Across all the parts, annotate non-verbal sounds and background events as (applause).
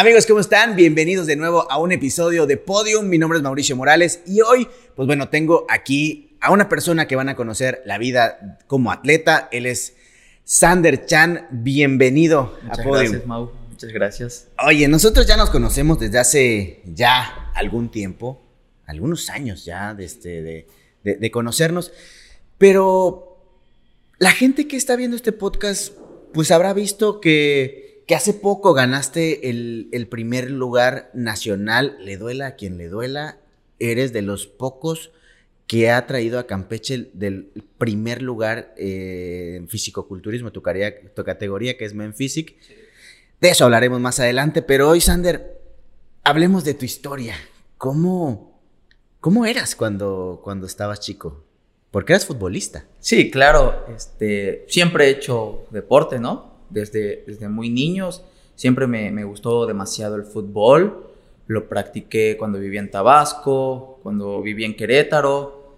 Amigos, ¿cómo están? Bienvenidos de nuevo a un episodio de Podium. Mi nombre es Mauricio Morales y hoy, pues bueno, tengo aquí a una persona que van a conocer la vida como atleta. Él es Sander Chan. Bienvenido Muchas a Podium. gracias, Mau. Muchas gracias. Oye, nosotros ya nos conocemos desde hace ya algún tiempo, algunos años ya de, este, de, de- de conocernos, pero la gente que está viendo este podcast, pues habrá visto que, que hace poco ganaste el, el primer lugar nacional, le duela a quien le duela, eres de los pocos que ha traído a Campeche el- del primer lugar eh, en fisicoculturismo, tu, tu categoría que es Men Physic. De eso hablaremos más adelante, pero hoy, Sander, hablemos de tu historia. ¿Cómo, cómo eras cuando, cuando estabas chico? Porque eras futbolista. Sí, claro, este, siempre he hecho deporte, ¿no? Desde, desde muy niños, siempre me, me gustó demasiado el fútbol. Lo practiqué cuando vivía en Tabasco, cuando vivía en Querétaro,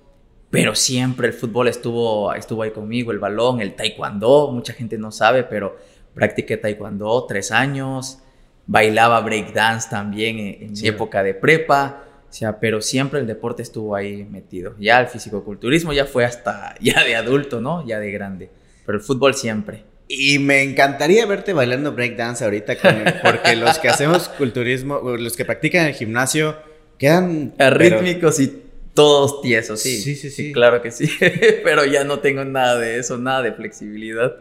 pero siempre el fútbol estuvo, estuvo ahí conmigo, el balón, el taekwondo, mucha gente no sabe, pero practiqué taekwondo tres años, bailaba breakdance también en, en Sí. mi época de prepa. O sea, pero siempre el deporte estuvo ahí metido. Ya el fisicoculturismo ya fue hasta ya de adulto, ¿no? Ya de grande. Pero el fútbol siempre. Y me encantaría verte bailando breakdance ahorita, con- porque los que hacemos culturismo, los que practican el gimnasio, quedan... pero- Rítmicos y todos tiesos, sí. Sí, sí, sí. Claro que sí. (laughs) pero ya no tengo nada de eso, nada de flexibilidad.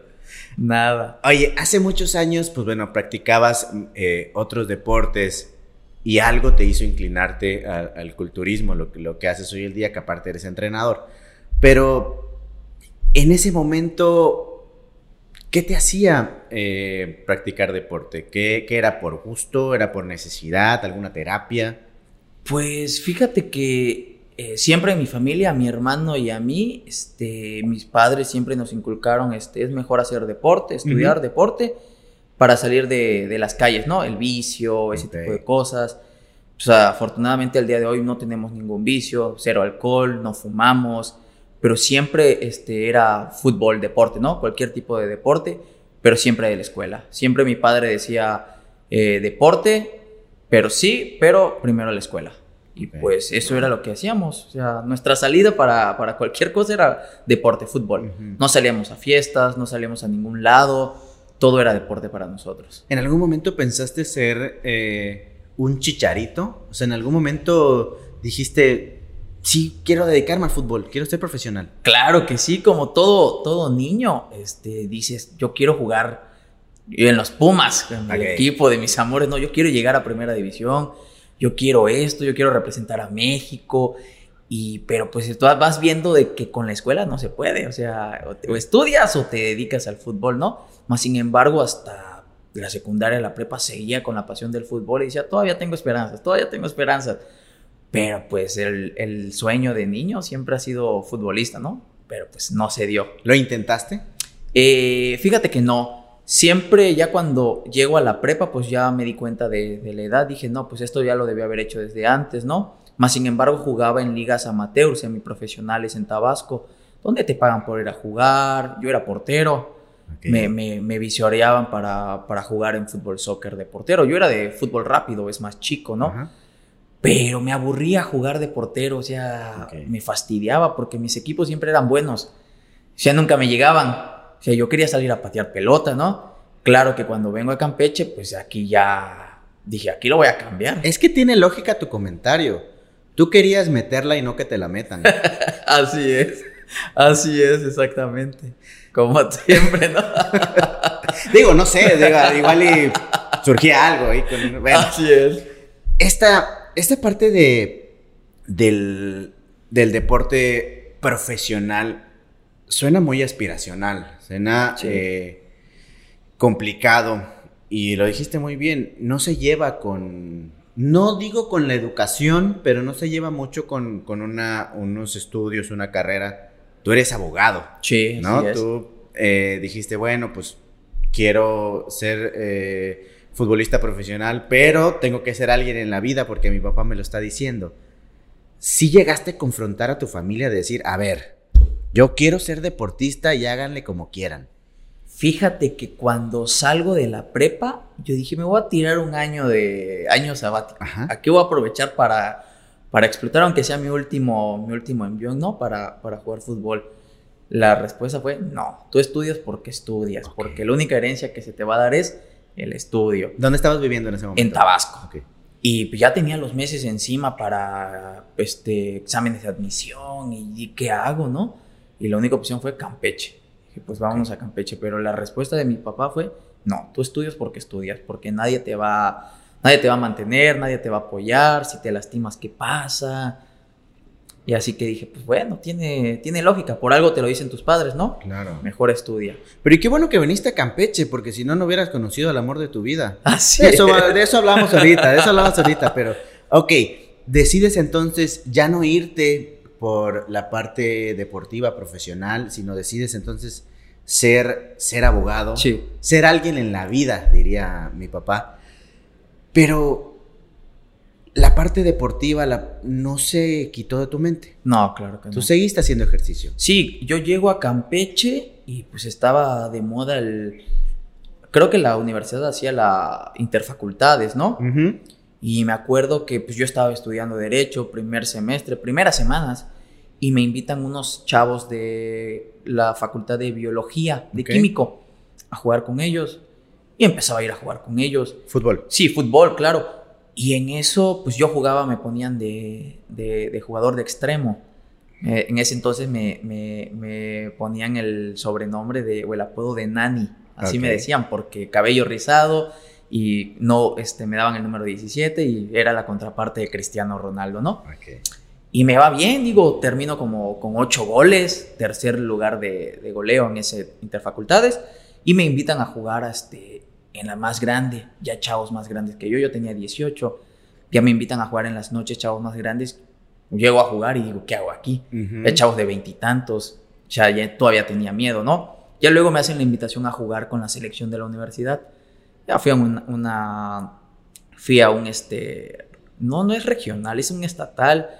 Nada. Oye, hace muchos años, pues bueno, practicabas eh, otros deportes y algo te hizo inclinarte a- al culturismo, lo, que- lo que haces hoy el día, que aparte eres entrenador. Pero en ese momento, ¿qué te hacía eh, practicar deporte? ¿Qué, qué era por gusto? ¿Era por necesidad? ¿Alguna terapia? Pues fíjate que eh, siempre en mi familia, a mi hermano y a mí, este, mis padres siempre nos inculcaron, este, es mejor hacer deporte, estudiar deporte para salir de, de las calles, ¿no? El vicio, ese tipo de cosas. O sea, afortunadamente al día de hoy no tenemos ningún vicio, cero alcohol, no fumamos, pero siempre este, era fútbol, deporte, ¿no? Cualquier tipo de deporte, pero siempre de la escuela. Siempre mi padre decía eh, deporte, pero sí, pero primero la escuela. Y pues eso era lo que hacíamos. O sea, nuestra salida para, para cualquier cosa era deporte, fútbol. No salíamos a fiestas, no salíamos a ningún lado, todo era deporte para nosotros. ¿En algún momento pensaste ser eh, un chicharito? O sea, ¿en algún momento dijiste, sí, quiero dedicarme al fútbol, quiero ser profesional? Claro que sí, como todo, todo niño, este, dices, yo quiero jugar en los Pumas, en el equipo de mis amores, no, yo quiero llegar a primera división, yo quiero esto, yo quiero representar a México, y, pero pues tú vas viendo de que con la escuela no se puede, o sea, o, te- o estudias o te dedicas al fútbol, ¿no? Más sin embargo, hasta la secundaria, la prepa, seguía con la pasión del fútbol y decía, todavía tengo esperanzas, todavía tengo esperanzas. Pero pues el, el sueño de niño siempre ha sido futbolista, ¿no? Pero pues no se dio. ¿Lo intentaste? Eh, fíjate que no. Siempre ya cuando llego a la prepa, pues ya me di cuenta de, de la edad. Dije, no, pues esto ya lo debía haber hecho desde antes, ¿no? Más sin embargo, jugaba en ligas amateurs, semiprofesionales en Tabasco, donde te pagan por ir a jugar. Yo era portero. Me, me, me visoreaban para, para jugar en fútbol soccer de portero. Yo era de fútbol rápido, es más chico, ¿no? Pero me aburría jugar de portero, o sea, me fastidiaba porque mis equipos siempre eran buenos. O sea, nunca me llegaban. O sea, yo quería salir a patear pelota, ¿no? Claro que cuando vengo a Campeche, pues aquí ya dije, aquí lo voy a cambiar. Es que tiene lógica tu comentario. Tú querías meterla y no que te la metan. (laughs) Así es, así es, exactamente. Como (laughs) siempre, ¿no? (laughs) digo, no sé, digo, igual y surgía algo ahí. con- bueno. Así es. esta, esta parte de, del, del deporte profesional suena muy aspiracional, suena Sí. eh, complicado y lo dijiste muy bien, no se lleva con, no digo con la educación, pero no se lleva mucho con, con una, unos estudios, una carrera. Tú eres abogado, Sí, ¿no? Tú eh, dijiste, bueno, pues quiero ser eh, futbolista profesional, pero tengo que ser alguien en la vida porque mi papá me lo está diciendo. Si llegaste a confrontar a tu familia de decir, a ver, yo quiero ser deportista y háganle como quieran. Fíjate que cuando salgo de la prepa, yo dije, me voy a tirar un año de año sabático. Ajá. Aquí voy a aprovechar para, para explotar, aunque sea mi último, mi último envión, ¿no? Para, para jugar fútbol. La respuesta fue, no, tú estudias porque estudias, Ok. porque la única herencia que se te va a dar es el estudio. ¿Dónde estabas viviendo en ese momento? En Tabasco. Y pues ya tenía los meses encima para este, exámenes de admisión y, y qué hago, ¿no? Y la única opción fue Campeche. Dije, pues vámonos a Campeche. Pero la respuesta de mi papá fue, no, tú estudias porque estudias, porque nadie te va, nadie te va a mantener, nadie te va a apoyar, si te lastimas, ¿qué pasa? Y así que dije, pues bueno, tiene, tiene lógica, por algo te lo dicen tus padres, ¿no? Claro. Mejor estudia. Pero y qué bueno que viniste a Campeche, porque si no, no hubieras conocido el amor de tu vida. Así De eso, de eso hablamos ahorita, de eso hablamos ahorita, pero ok, decides entonces ya no irte por la parte deportiva, profesional, sino decides entonces ser, ser abogado, Sí. ser alguien en la vida, diría mi papá. Pero la parte deportiva la, no se quitó de tu mente. No, claro que no. Tú seguiste haciendo ejercicio. Sí, yo llego a Campeche y pues estaba de moda el... Creo que la universidad hacía la interfacultades, ¿no? Y me acuerdo que pues yo estaba estudiando derecho, primer semestre, primeras semanas, y me invitan unos chavos de la facultad de biología, de químico, a jugar con ellos. Y empezaba a ir a jugar con ellos. Fútbol. Sí, fútbol, claro. Y en eso, pues yo jugaba, me ponían de, de- de jugador de extremo. Eh, en ese entonces me, me- me ponían el sobrenombre de, o el apodo de Nani. Así me decían, porque cabello rizado y no, este, me daban el número 17 y era la contraparte de Cristiano Ronaldo, ¿no? Ok. Y me va bien, digo, termino como con ocho goles, tercer lugar de, de goleo en ese interfacultades, y me invitan a jugar a este, en la más grande, ya chavos más grandes que yo, yo tenía 18, ya me invitan a jugar en las noches chavos más grandes, llego a jugar y digo, ¿qué hago aquí? Hay chavos de veintitantos, ya, ya todavía tenía miedo, ¿no? Ya luego me hacen la invitación a jugar con la selección de la universidad, ya fui a una, una- fui a un, este, no, no es regional, es un estatal,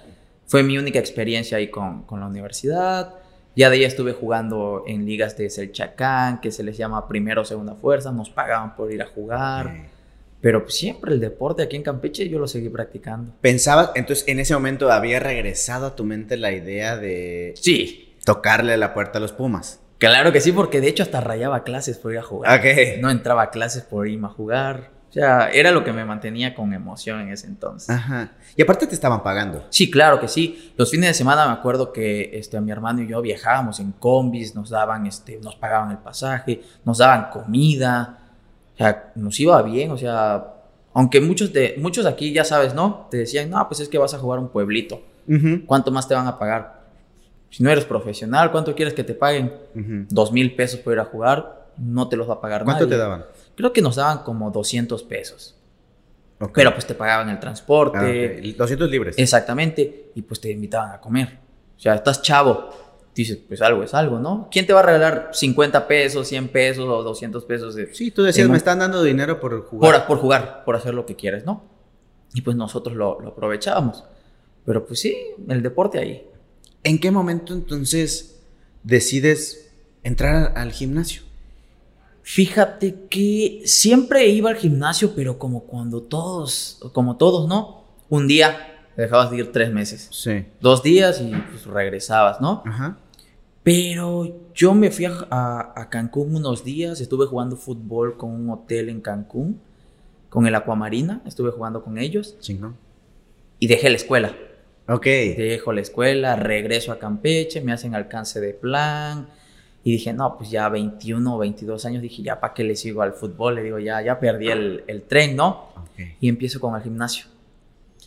fue mi única experiencia ahí con, con la universidad. Ya de ahí estuve jugando en ligas de Selchacán, que se les llama primera o segunda fuerza, nos pagaban por ir a jugar. Pero pues, siempre el deporte aquí en Campeche yo lo seguí practicando. Pensabas, entonces en ese momento había regresado a tu mente la idea de Sí, tocarle la puerta a los Pumas. claro que sí, porque de hecho hasta rayaba clases por ir a jugar. Ok. No entraba a clases por irme a jugar. O sea, era lo que me mantenía con emoción en ese entonces. Ajá. Y aparte te estaban pagando. Sí, claro que sí. Los fines de semana me acuerdo que este, mi hermano y yo viajábamos en combis, nos daban, este, nos pagaban el pasaje, nos daban comida. O sea, nos iba bien, o sea, aunque muchos de, muchos aquí ya sabes, ¿no? Te decían, no, pues es que vas a jugar un pueblito. ¿Cuánto más te van a pagar? Si no eres profesional, ¿cuánto quieres que te paguen? Dos mil pesos por ir a jugar, no te los va a pagar ¿Cuánto nadie. te daban? Creo que nos daban como 200 pesos. Ok. Pero pues te pagaban el transporte. Ah, ok. 200 libres. Exactamente. Y pues te invitaban a comer. O sea, estás chavo. Dices, pues algo es algo, ¿no? ¿Quién te va a regalar 50 pesos, 100 pesos o 200 pesos de- Sí, tú decías, me están dando dinero por jugar. por, por jugar, por hacer lo que quieres, ¿no? Y pues nosotros lo, lo aprovechábamos. Pero pues sí, el deporte ahí. ¿En qué momento entonces decides entrar al gimnasio? Fíjate que siempre iba al gimnasio, pero como cuando todos, como todos, ¿no? Un día dejabas de ir tres meses. Sí. Dos días y pues regresabas, ¿no? Ajá. Pero yo me fui a, a- a Cancún unos días, estuve jugando fútbol con un hotel en Cancún, con el Aquamarina, estuve jugando con ellos Chingón. y dejé la escuela. Ok. Dejo la escuela, regreso a Campeche, me hacen alcance de plan y dije, no, pues ya 21 o 22 años, dije, ya, ¿para qué le sigo al fútbol? Le digo, ya, ya perdí el, el tren, ¿no? Ok. Y empiezo con el gimnasio.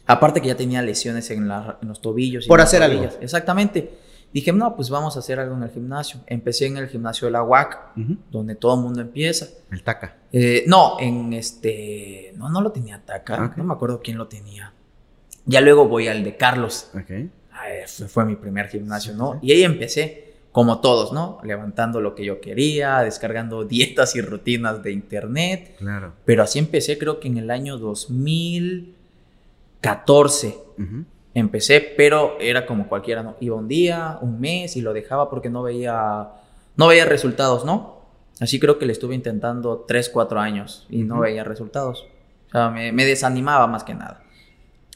Aparte que ya tenía lesiones en, la- en los tobillos. y Por hacer algo. rodillas. Exactamente. Dije, no, pues vamos a hacer algo en el gimnasio. Empecé en el gimnasio de la UAC, Ujú. donde todo el mundo empieza. El taca. Eh, no, en este... No, no lo tenía Taca. Ok. No me acuerdo quién lo tenía. Ya luego voy al de Carlos. Ok. Ay, fue, fue mi primer gimnasio, Sí, ¿no? sí. Y ahí empecé, como todos, ¿no? Levantando lo que yo quería, descargando (laughs) dietas y rutinas de internet. Claro. Pero así empecé, creo que en el año 2014 Ujú. empecé, pero era como cualquiera, ¿no? Iba un día, un mes y lo dejaba porque no veía, no veía resultados, ¿no? Así creo que le estuve intentando 3, 4 años y no veía resultados. O sea, me, me desanimaba más que nada.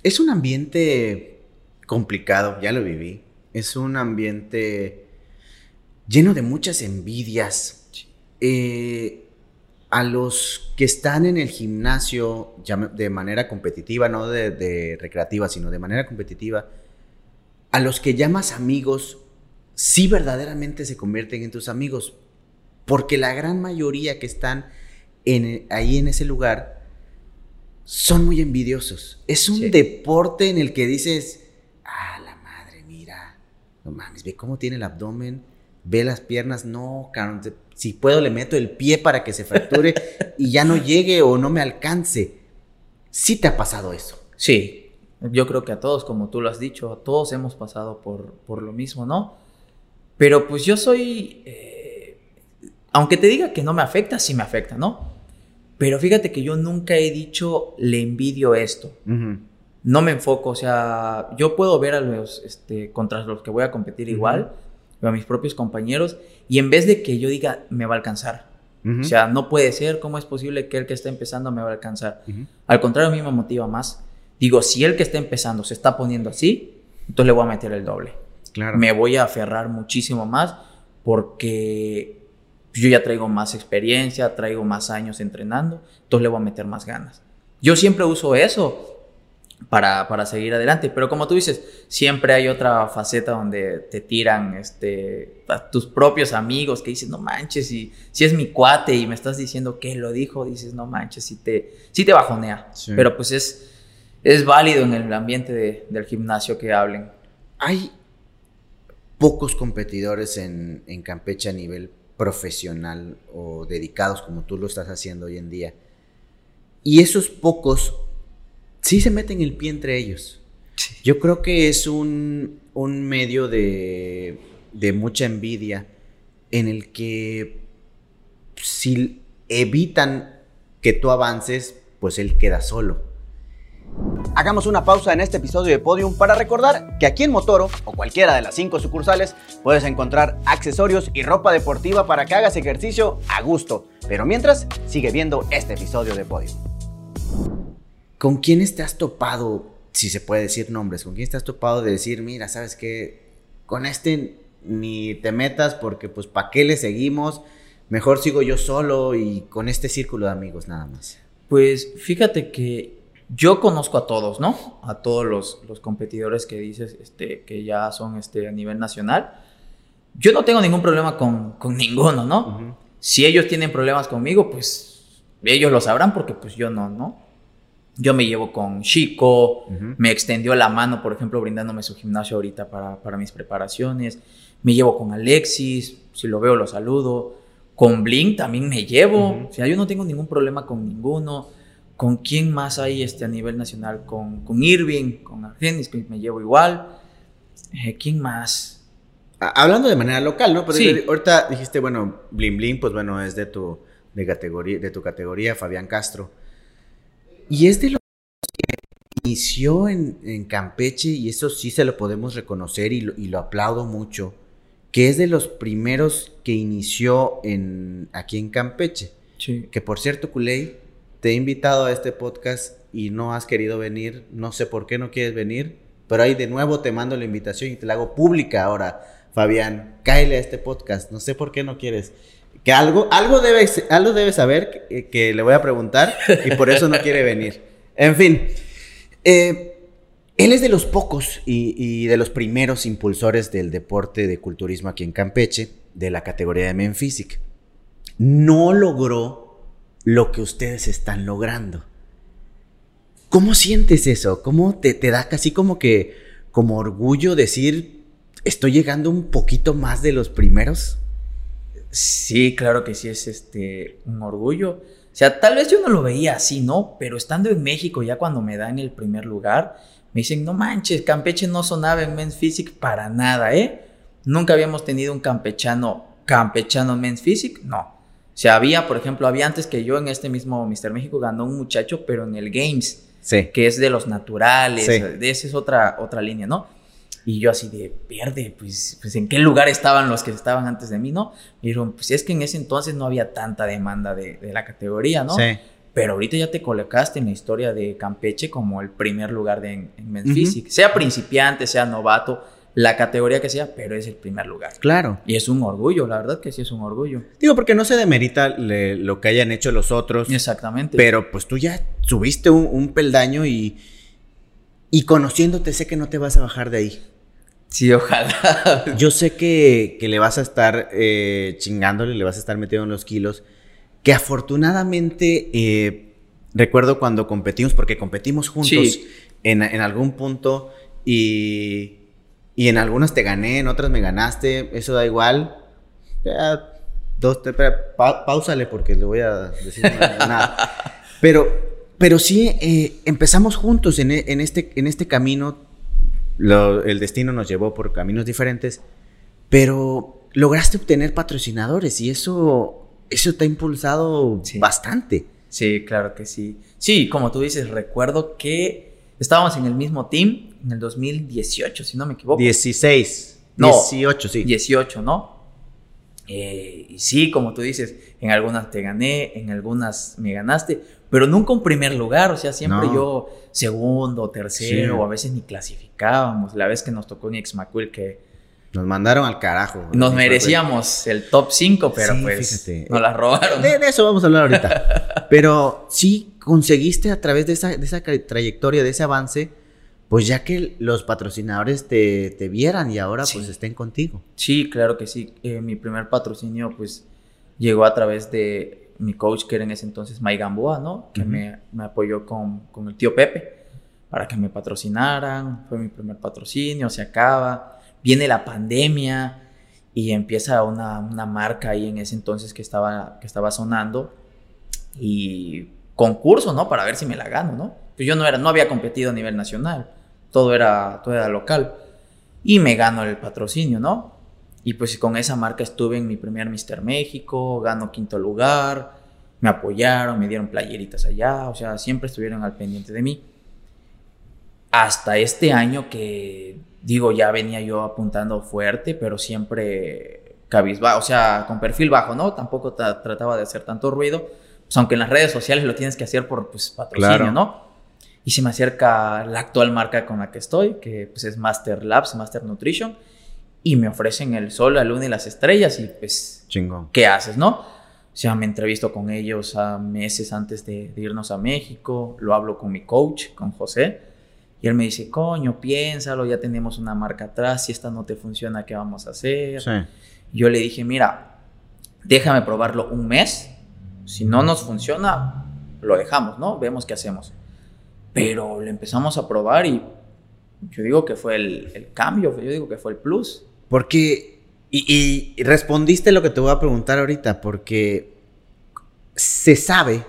Es un ambiente complicado, ya lo viví. Es un ambiente lleno de muchas envidias. Eh, a los que están en el gimnasio de manera competitiva, no de, recreativa, sino de manera competitiva, a los que llamas amigos, sí verdaderamente se convierten en tus amigos, porque la gran mayoría que están ahí en ese lugar son muy envidiosos. Es un deporte en el que dices, ah, la madre, mira, no mames, ve cómo tiene el abdomen, ve las piernas, no, cabrón, si puedo le meto el pie para que se fracture y ya no llegue o no me alcance. ¿Sí te ha pasado eso? Sí, yo creo que a todos, como tú lo has dicho, a todos hemos pasado por, por lo mismo, ¿no? Pero pues yo soy, eh, aunque te diga que no me afecta, sí me afecta, ¿no? Pero fíjate que yo nunca he dicho le envidio esto. No me enfoco, o sea, yo puedo ver a los, este, contra los que voy a competir igual, a mis propios compañeros, y en vez de que yo diga, me va a alcanzar. O sea, no puede ser, ¿cómo es posible que el que está empezando me va a alcanzar? Al contrario, a mí me motiva más. Digo, si el que está empezando se está poniendo así, entonces le voy a meter el doble. Claro. Me voy a aferrar muchísimo más porque yo ya traigo más experiencia, traigo más años entrenando, entonces le voy a meter más ganas. Yo siempre uso eso para, para, seguir adelante. Pero como tú dices, siempre hay otra faceta donde te tiran este, a tus propios amigos que dices, no manches, si, si es mi cuate y me estás diciendo que lo dijo, dices, no manches, si te, si te bajonea. Pero pues es, es válido en el ambiente del gimnasio que hablen. Hay pocos competidores en, en Campeche a nivel profesional o dedicados como tú lo estás haciendo hoy en día. Y esos pocos sí se meten el pie entre ellos. Yo creo que es un, medio de, de mucha envidia en el que si evitan que tú avances, pues él queda solo. Hagamos una pausa en este episodio de Podium para recordar que aquí en Motoro o cualquiera de las cinco sucursales puedes encontrar accesorios y ropa deportiva para que hagas ejercicio a gusto. Pero mientras, sigue viendo este episodio de Podium. ¿Con quiénes te has topado, si se puede decir nombres, con quién te has topado de decir, mira, sabes qué, con este ni te metas porque pues ¿para qué le seguimos? Mejor sigo yo solo y con este círculo de amigos nada más. Pues fíjate que yo conozco a todos, ¿no? A todos los, los competidores que dices este, que ya son este, a nivel nacional. Yo no tengo ningún problema con, con ninguno, ¿no? Si ellos tienen problemas conmigo, pues ellos lo sabrán porque pues yo no, ¿no? Yo me llevo con Chico, me extendió la mano, por ejemplo, brindándome su gimnasio ahorita para, mis preparaciones. Me llevo con Alexis, si lo veo lo saludo. Con Blink también me llevo. O sea, yo no tengo ningún problema con ninguno. ¿Con quién más hay este, a nivel nacional? Con, con Irving, con Argenis, que me llevo igual. Eh, ¿Quién más? Hablando de manera local, ¿no? sí. ahorita dijiste, bueno, Blink Blink, pues bueno, es de tu, de categoría, de tu categoría, Fabián Castro. Y es de lo que inició en, Campeche, y eso sí se lo podemos reconocer y lo, aplaudo mucho, que es de los primeros que inició en, aquí en Campeche. Que por cierto, Culey, te he invitado a este podcast y no has querido venir, no sé por qué no quieres venir, pero ahí de nuevo te mando la invitación y te la hago pública ahora. Fabián, cáele a este podcast, no sé por qué no quieres que algo, algo, debe, algo debe saber que, le voy a preguntar y por eso no quiere venir. En fin, eh, él es de los pocos y, de los primeros impulsores del deporte de culturismo aquí en Campeche, de la categoría de Men Physique. No logró lo que ustedes están logrando. ¿Cómo sientes eso? ¿Cómo te, te da casi como que, como orgullo decir, estoy llegando un poquito más de los primeros? Sí, claro que sí es este un orgullo. O sea, tal vez yo no lo veía así, ¿no? Pero estando en México, ya cuando me dan el primer lugar, me dicen, no manches, Campeche no sonaba en Men's Physique para nada, ¿eh? Nunca habíamos tenido un campechano, campechano Men's Physique, no. O sea, había, por ejemplo, había antes que yo en este mismo Mister México ganó un muchacho, pero en el Games, sí. que es de los naturales, de esa es otra, otra línea, ¿no? Y yo así de, verde, pues, pues ¿en qué lugar estaban los que estaban antes de mí, no? Y dijeron, pues es que en ese entonces no había tanta demanda de, de la categoría, ¿no? Sí. Pero ahorita ya te colocaste en la historia de Campeche como el primer lugar de, en, en Men's Physique. Sea principiante, sea novato, la categoría que sea, pero es el primer lugar. Claro. Y es un orgullo, la verdad que sí es un orgullo. Digo, porque no se demerita le- lo que hayan hecho los otros. Exactamente. Pero pues tú ya subiste un, un peldaño y, y conociéndote sé que no te vas a bajar de ahí. Sí, ojalá. Yo sé que, que le vas a estar eh, chingándole, le vas a estar metiendo en los kilos. Que afortunadamente eh, recuerdo cuando competimos, porque competimos juntos Sí. en, en algún punto y, y en algunas te gané, en otras me ganaste, eso da igual. Dos, pa- pausale porque le voy a decir nada. (laughs) Pero, pero sí, eh, empezamos juntos en, en este, en este camino. Lo- el destino nos llevó por caminos diferentes, pero lograste obtener patrocinadores y eso, eso te ha impulsado Sí. bastante. Sí, claro que sí. Sí, como tú dices, recuerdo que estábamos en el mismo team en el 2018, si no me equivoco. 16, No. 18, sí. 18, ¿no? Eh, y sí, como tú dices, en algunas te gané, en algunas me ganaste, pero nunca un primer lugar, o sea, siempre No. yo segundo, tercero, Sí. o a veces ni clasificábamos. La vez que nos tocó ni ex McQuill que Nos mandaron al carajo. nos merecíamos el top 5, pero Sí, pues fíjate. nos la robaron. De, de eso vamos a hablar ahorita. (laughs) Pero sí, conseguiste a través de esa, de esa tra- trayectoria, de ese avance, pues ya que los patrocinadores te, te vieran y ahora Sí. pues estén contigo. Sí, claro que sí. Eh, mi primer patrocinio, pues, llegó a través de mi coach, que era en ese entonces Mike Gamboa, ¿no? Que me, me apoyó con, con el tío Pepe para que me patrocinaran. Fue mi primer patrocinio, se acaba. Viene la pandemia y empieza una, una marca ahí en ese entonces que estaba, que estaba sonando. Y concurso, ¿no? Para ver si me la gano, ¿no? Pues yo no, era, no había competido a nivel nacional. Todo era, todo era local. Y me gano el patrocinio, ¿no? Y pues con esa marca estuve en mi primer Mister México, gano quinto lugar, me apoyaron, me dieron playeritas allá, o sea, siempre estuvieron al pendiente de mí. Hasta este año que, digo, ya venía yo apuntando fuerte, pero siempre cabizbajo, o sea, con perfil bajo, ¿no? Tampoco tra- trataba de hacer tanto ruido, pues aunque en las redes sociales lo tienes que hacer por pues, patrocinio, Claro. ¿no? Y se me acerca la actual marca con la que estoy, que pues es Master Labs, Master Nutrition, y me ofrecen el sol, la luna y las estrellas, y pues, Chingón. ¿qué haces, no? O sea, me entrevisto con ellos a meses antes de, de irnos a México, lo hablo con mi coach, con José, y él me dice, coño, piénsalo, ya tenemos una marca atrás, si esta no te funciona, ¿qué vamos a hacer? Sí. Yo le dije, mira, déjame probarlo un mes. Si no nos funciona, lo dejamos, ¿no? Vemos qué hacemos. Pero le empezamos a probar y yo digo que fue el, el cambio, yo digo que fue el plus. Porque, y, y respondiste lo que te voy a preguntar ahorita, porque se sabe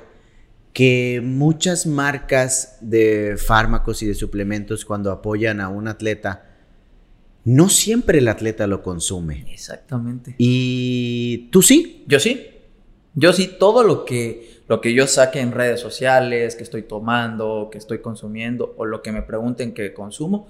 que muchas marcas de fármacos y de suplementos cuando apoyan a un atleta, no siempre el atleta lo consume. Exactamente. Y tú sí. Yo sí. Yo sí, todo lo que, lo que yo saque en redes sociales, que estoy tomando, que estoy consumiendo, o lo que me pregunten que consumo,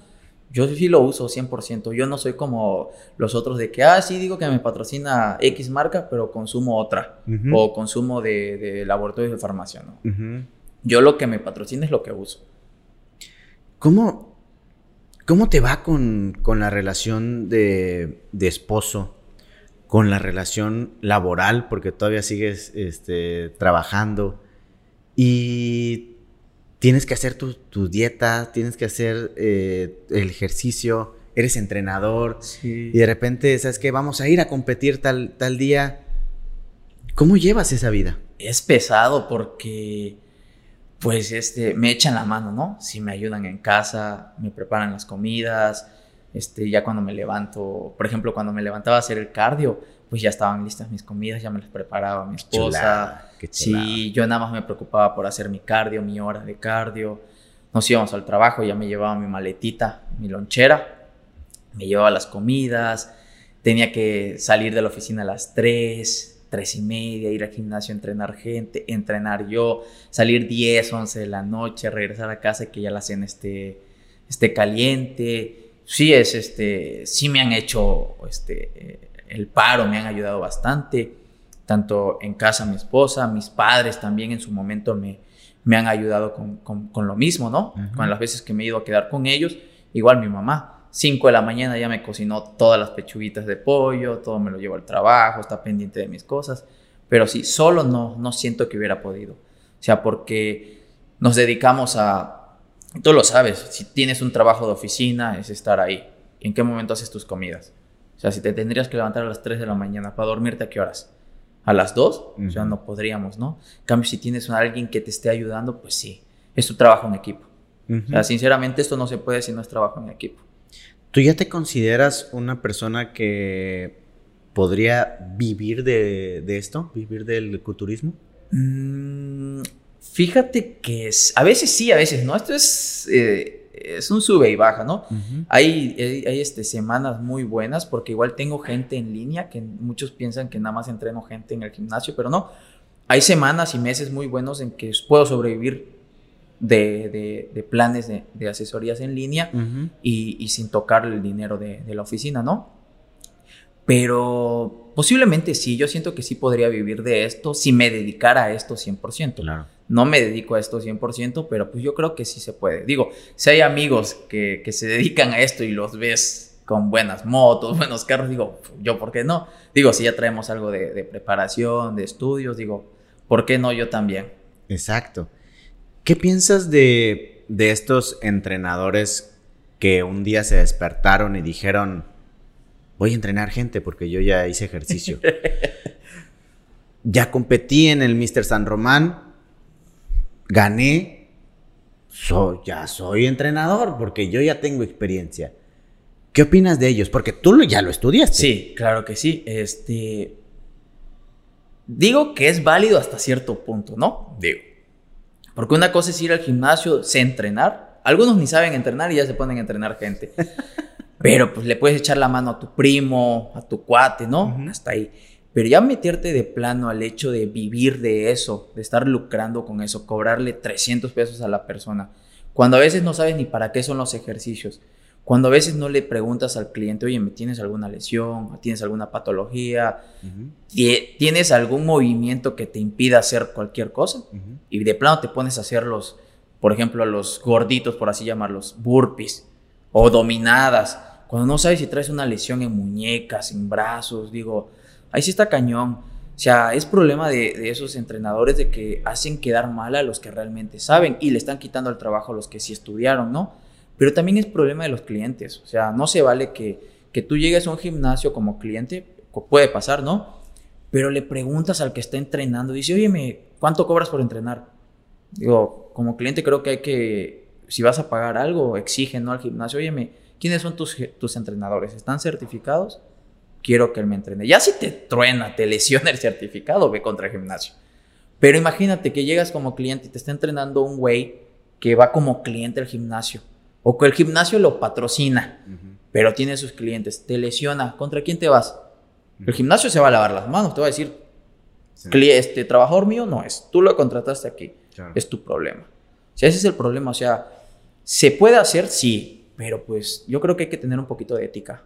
yo sí lo uso 100%. Yo no soy como los otros de que, ah, sí, digo que me patrocina X marca, pero consumo otra. O consumo de, de laboratorios de farmacia, ¿no? Yo lo que me patrocina es lo que uso. ¿Cómo, cómo te va con, con la relación de, de esposo? Con la relación laboral, porque todavía sigues este, trabajando y tienes que hacer tu, tu dieta, tienes que hacer eh, el ejercicio, eres entrenador Sí. y de repente, ¿sabes qué? Vamos a ir a competir tal, tal día. ¿Cómo llevas esa vida? es pesado porque pues este me echan la mano, ¿no? Si me ayudan en casa, me preparan las comidas, este ya cuando me levanto, por ejemplo, cuando me levantaba a hacer el cardio, pues ya estaban listas mis comidas, ya me las preparaba mi esposa. Chulada, qué chulada. Sí, yo nada más me preocupaba por hacer mi cardio, mi hora de cardio. Nos íbamos al trabajo, ya me llevaba mi maletita, mi lonchera, me llevaba las comidas, tenía que salir de la oficina a las 3, 3 y media, ir al gimnasio, entrenar gente, entrenar yo, salir 10, 11 de la noche, regresar a casa y que ya la cena esté, esté caliente. Sí es, este, sí me han hecho, este, eh, el paro, me han ayudado bastante, tanto en casa mi esposa, mis padres también en su momento me, me han ayudado con, lo mismo, ¿no? Con las veces que me he ido a quedar con ellos, igual mi mamá. 5 de la mañana ya me cocinó todas las pechuguitas de pollo, todo me lo llevo al trabajo, está pendiente de mis cosas. Pero sí, solo no, no siento que hubiera podido. O sea, porque nos dedicamos a, tú lo sabes, si tienes un trabajo de oficina es estar ahí. ¿En qué momento haces tus comidas? O sea, si te tendrías que levantar a las 3 de la mañana para dormirte, ¿a qué horas? ¿A las 2? O sea, no podríamos, ¿no? En cambio, si tienes a alguien que te esté ayudando, pues sí, es tu trabajo en equipo. O sea, sinceramente esto no se puede si no es trabajo en equipo. ¿Tú ya te consideras una persona que podría vivir de, esto? ¿Vivir del culturismo? Mm, fíjate que es, a veces sí, a veces no. Esto es, eh, es un sube y baja, ¿no? Hay, hay, este, semanas muy buenas porque igual tengo gente en línea que muchos piensan que nada más entreno gente en el gimnasio, pero no. Hay semanas y meses muy buenos en que puedo sobrevivir de, planes de, asesorías en línea y, sin tocar el dinero de, la oficina, ¿no? Pero posiblemente sí, yo siento que sí podría vivir de esto si me dedicara a esto 100%. Claro. No me dedico a esto 100%, pero pues yo creo que sí se puede. Digo, si hay amigos que, que se dedican a esto y los ves con buenas motos, (laughs) buenos carros, digo, yo, ¿por qué no? Digo, si ya traemos algo de, de preparación, de estudios, digo, ¿por qué no yo también? Exacto. ¿Qué piensas de, estos entrenadores que un día se despertaron y dijeron, voy a entrenar gente porque yo ya hice ejercicio? ya competí en el Mr. San Román, gané, ya soy entrenador porque yo ya tengo experiencia. ¿Qué opinas de ellos? Porque tú ya lo estudiaste. Sí, claro que sí. Este, digo que es válido hasta cierto punto, ¿no? Digo, porque una cosa es ir al gimnasio, sé entrenar. Algunos ni saben entrenar y ya se ponen a entrenar gente. (laughs) Pero pues le puedes echar la mano a tu primo, a tu cuate, ¿no? Hasta ahí. Pero ya meterte de plano al hecho de vivir de eso, de estar lucrando con eso, cobrarle 300 pesos a la persona, cuando a veces no sabes ni para qué son los ejercicios, cuando a veces no le preguntas al cliente, oye, ¿me tienes alguna lesión? ¿Tienes alguna patología? ¿Tienes algún movimiento que te impida hacer cualquier cosa? Y de plano te pones a hacer los, por ejemplo, los gorditos, por así llamarlos, burpees o dominadas. Cuando no sabes si traes una lesión en muñecas, en brazos, digo, ahí sí está cañón. O sea, es problema de, esos entrenadores de que hacen quedar mal a los que realmente saben y le están quitando el trabajo a los que sí estudiaron, ¿no? Pero también es problema de los clientes. O sea, no se vale que, que tú llegues a un gimnasio como cliente, puede pasar, ¿no? Pero le preguntas al que está entrenando, dice, oye, ¿cuánto cobras por entrenar? Digo, como cliente creo que hay que, si vas a pagar algo, exige, ¿no? Al gimnasio, oye, ¿quiénes son tus, tus entrenadores? ¿Están certificados? Quiero que él me entrene. Ya si te truena, te lesiona el certificado, ve contra el gimnasio. Pero imagínate que llegas como cliente y te está entrenando un güey que va como cliente al gimnasio o que el gimnasio lo patrocina, pero tiene sus clientes, te lesiona, ¿contra quién te vas? El gimnasio se va a lavar las manos, te va a decir, este trabajador mío no es, tú lo contrataste aquí, es tu problema. O sea, ese es el problema, o sea, se puede hacer, sí, pero pues yo creo que hay que tener un poquito de ética.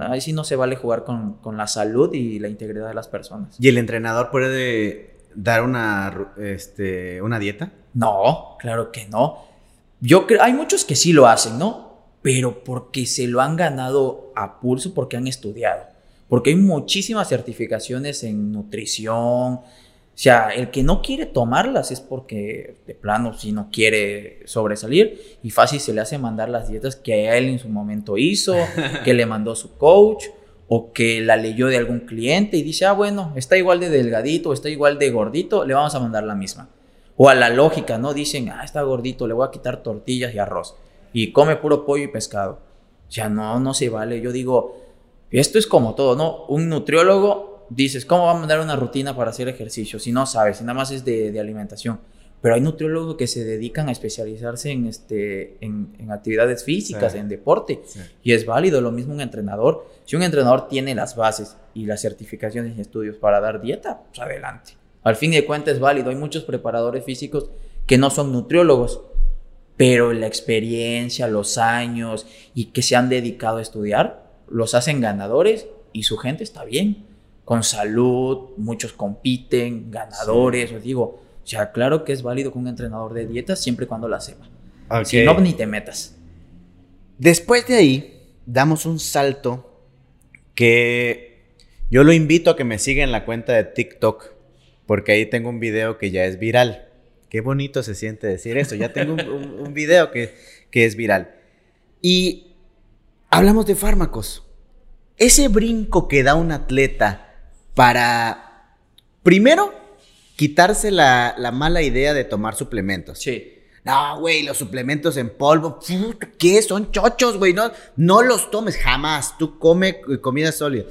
Ahí sí no se vale jugar con, con, la salud y la integridad de las personas. ¿Y el entrenador puede dar una, este, una dieta? No, claro que no. Yo creo, hay muchos que sí lo hacen, ¿no? Pero porque se lo han ganado a pulso, porque han estudiado. Porque hay muchísimas certificaciones en nutrición. O sea, el que no quiere tomarlas es porque de plano si no quiere sobresalir y fácil se le hace mandar las dietas que él en su momento hizo, (laughs) que le mandó su coach o que la leyó de algún cliente y dice, ah, bueno, está igual de delgadito, está igual de gordito, le vamos a mandar la misma. O a la lógica, ¿no? Dicen, ah, está gordito, le voy a quitar tortillas y arroz. Y come puro pollo y pescado. O sea, no, no se vale. Yo digo, esto es como todo, ¿no? Un nutriólogo, dices, ¿cómo va a mandar una rutina para hacer ejercicio? Si no sabes, si nada más es de, alimentación. Pero hay nutriólogos que se dedican a especializarse en, este, en, actividades físicas, en deporte. Y es válido, lo mismo un entrenador. Si un entrenador tiene las bases y las certificaciones y estudios para dar dieta, pues adelante. Al fin de cuentas es válido. Hay muchos preparadores físicos que no son nutriólogos, pero la experiencia, los años y que se han dedicado a estudiar, los hacen ganadores y su gente está bien, con salud, muchos compiten, ganadores, os digo, o sea, claro que es válido con un entrenador de dietas siempre y cuando la sepa. Si no, ni te metas. Después de ahí, damos un salto que yo lo invito a que me siga en la cuenta de TikTok, porque ahí tengo un video que ya es viral. Qué bonito se siente decir eso. Ya tengo un, video que, que es viral. Y hablamos de fármacos. Ese brinco que da un atleta para, primero, quitarse la, la mala idea de tomar suplementos. Sí. No, güey, los suplementos en polvo, ¿qué? Son chochos, güey. No, no los tomes jamás. Tú come comida sólida.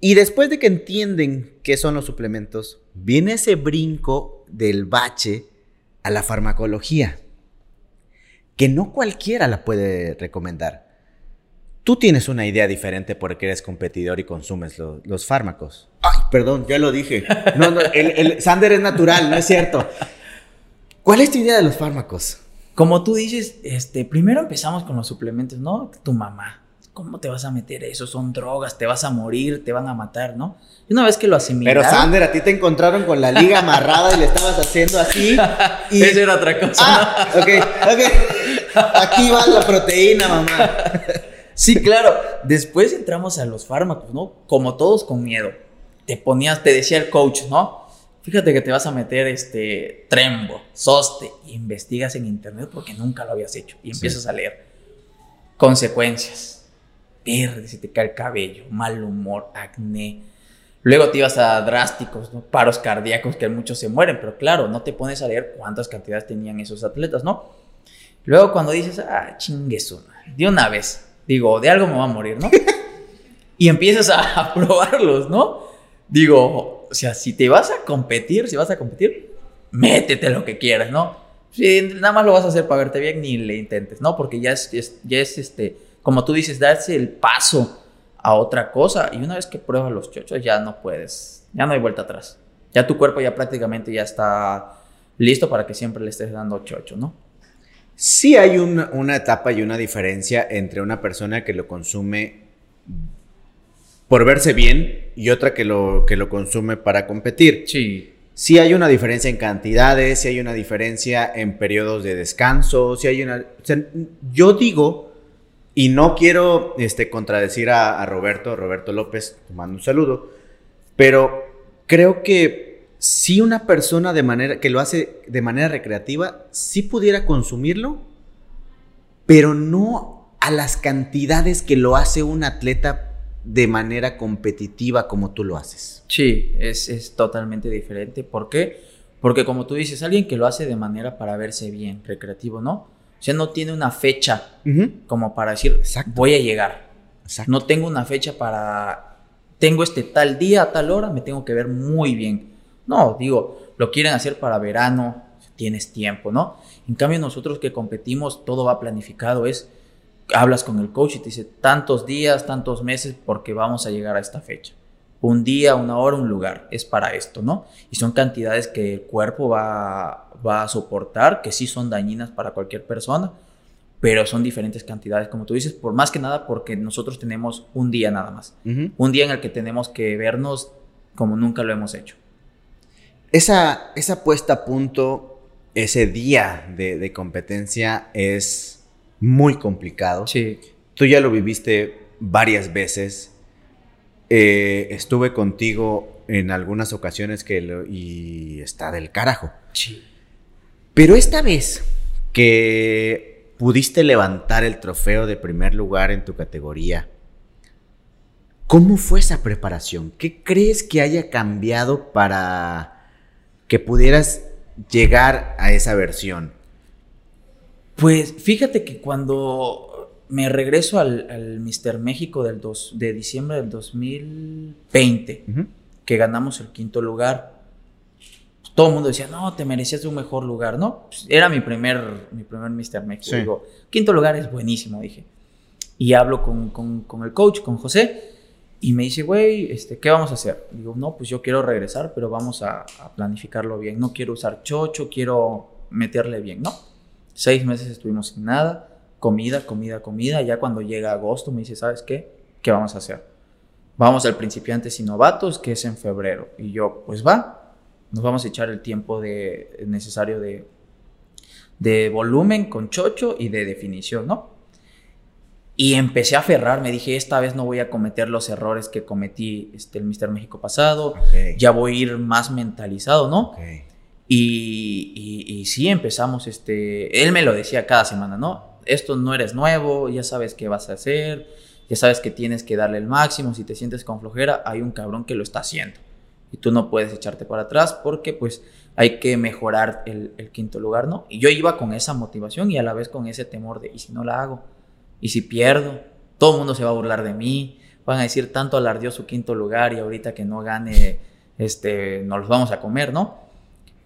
Y después de que entienden qué son los suplementos, viene ese brinco del bache a la farmacología, que no cualquiera la puede recomendar. Tú tienes una idea diferente porque eres competidor y consumes los fármacos. Ay, perdón, ya lo dije. No, no, el, Sander es natural, no es cierto. ¿Cuál es tu idea de los fármacos? Como tú dices, este, primero empezamos con los suplementos, ¿no? Tu mamá. ¿Cómo te vas a meter eso? Son drogas, te vas a morir, te van a matar, ¿no? Y una vez que lo asimilaron... Pero Sander, a ti te encontraron con la liga amarrada y le estabas haciendo así. (laughs) Y... Eso era otra cosa. Ah, ok, ok. Aquí va la proteína, mamá. Sí, claro. Después entramos a los fármacos, ¿no? Como todos con miedo. Te ponías, te decía el coach, ¿no? Fíjate que te vas a meter este trembo, soste, investigas en internet porque nunca lo habías hecho y empiezas a leer. Consecuencias verde, se te cae el cabello, mal humor, acné. Luego te ibas a drásticos, ¿no? paros cardíacos, que muchos se mueren, pero claro, no te pones a leer cuántas cantidades tenían esos atletas, ¿no? Luego cuando dices, ah, chingues de una vez, digo, de algo me va a morir, ¿no? (laughs) y empiezas a, probarlos, ¿no? Digo, o sea, si te vas a competir, si vas a competir, métete lo que quieras, ¿no? Si nada más lo vas a hacer para verte bien, ni le intentes, ¿no? Porque ya es, ya es este, como tú dices, darse el paso a otra cosa. Y una vez que pruebas los chochos, ya no puedes, ya no hay vuelta atrás. Ya tu cuerpo ya prácticamente ya está listo para que siempre le estés dando chocho, ¿no? Sí hay una, etapa y una diferencia entre una persona que lo consume por verse bien y otra que lo, que lo consume para competir. Sí. Sí hay una diferencia en cantidades, sí hay una diferencia en periodos de descanso, sí hay una... yo digo y no quiero este, contradecir a, Roberto, Roberto López, te mando un saludo, pero creo que si una persona de manera, que lo hace de manera recreativa, sí pudiera consumirlo, pero no a las cantidades que lo hace un atleta de manera competitiva como tú lo haces. Sí, es, es totalmente diferente. ¿Por qué? Porque como tú dices, alguien que lo hace de manera para verse bien, recreativo, ¿no? O sea, no tiene una fecha como para decir, voy a llegar. No tengo una fecha para, tengo este tal día, tal hora, me tengo que ver muy bien. No, digo, lo quieren hacer para verano, tienes tiempo, ¿no? En cambio, nosotros que competimos, todo va planificado, es, hablas con el coach y te dice tantos días, tantos meses, porque vamos a llegar a esta fecha un día, una hora, un lugar, es para esto, ¿no? Y son cantidades que el cuerpo va, va a soportar, que sí son dañinas para cualquier persona, pero son diferentes cantidades, como tú dices, por más que nada porque nosotros tenemos un día nada más, un día en el que tenemos que vernos como nunca lo hemos hecho. Esa, esa puesta a punto, ese día de, de competencia es muy complicado. Sí. Tú ya lo viviste varias veces eh, estuve contigo en algunas ocasiones que y está del carajo. Sí. Pero esta vez que pudiste levantar el trofeo de primer lugar en tu categoría, ¿cómo fue esa preparación? ¿Qué crees que haya cambiado para que pudieras llegar a esa versión? Pues fíjate que cuando me regreso al, al Mister México del dos, de diciembre del 2020, que ganamos el quinto lugar. Todo el mundo decía, no, te merecías un mejor lugar, ¿no? Pues, era mi primer, mi primer Mister México. Digo, quinto lugar es buenísimo, dije. Y hablo con, con, con el coach, con José, y me dice, güey, este, ¿qué vamos a hacer? Digo, no, pues yo quiero regresar, pero vamos a, planificarlo bien. No quiero usar chocho, quiero meterle bien, ¿no? Seis meses estuvimos sin nada, comida, comida, comida. Ya cuando llega agosto me dice, ¿sabes qué? ¿Qué vamos a hacer? Vamos al principiantes y novatos, que es en febrero. Y yo, pues va, nos vamos a echar el tiempo de, necesario de, de volumen con chocho y de definición, ¿no? Y empecé a aferrar, me dije, esta vez no voy a cometer los errores que cometí este, el Mister México pasado, ya voy a ir más mentalizado, ¿no? Y, y, sí, empezamos, este, él me lo decía cada semana, ¿no? Esto no eres nuevo, ya sabes qué vas a hacer, ya sabes que tienes que darle el máximo, si te sientes con flojera, hay un cabrón que lo está haciendo. Y tú no puedes echarte para atrás porque pues hay que mejorar el, el quinto lugar, ¿no? Y yo iba con esa motivación y a la vez con ese temor de, ¿y si no la hago? ¿Y si pierdo? Todo el mundo se va a burlar de mí. Van a decir, tanto alardeó su quinto lugar y ahorita que no gane, este, nos los vamos a comer, ¿no?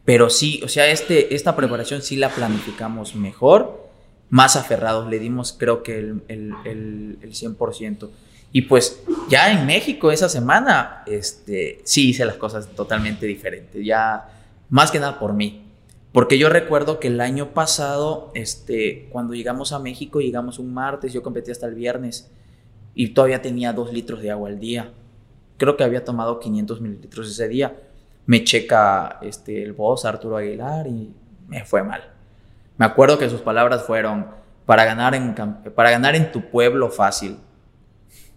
Pero sí, o sea, este, esta preparación sí la planificamos mejor, más aferrados, le dimos creo que el, el, el, el 100%. Y pues ya en México esa semana, este, sí hice las cosas totalmente diferentes, ya más que nada por mí. Porque yo recuerdo que el año pasado, este, cuando llegamos a México, llegamos un martes, yo competí hasta el viernes y todavía tenía dos litros de agua al día. Creo que había tomado 500 mililitros ese día. Me checa este, el boss Arturo Aguilar y me fue mal. Me acuerdo que sus palabras fueron, para ganar en, para ganar en tu pueblo fácil,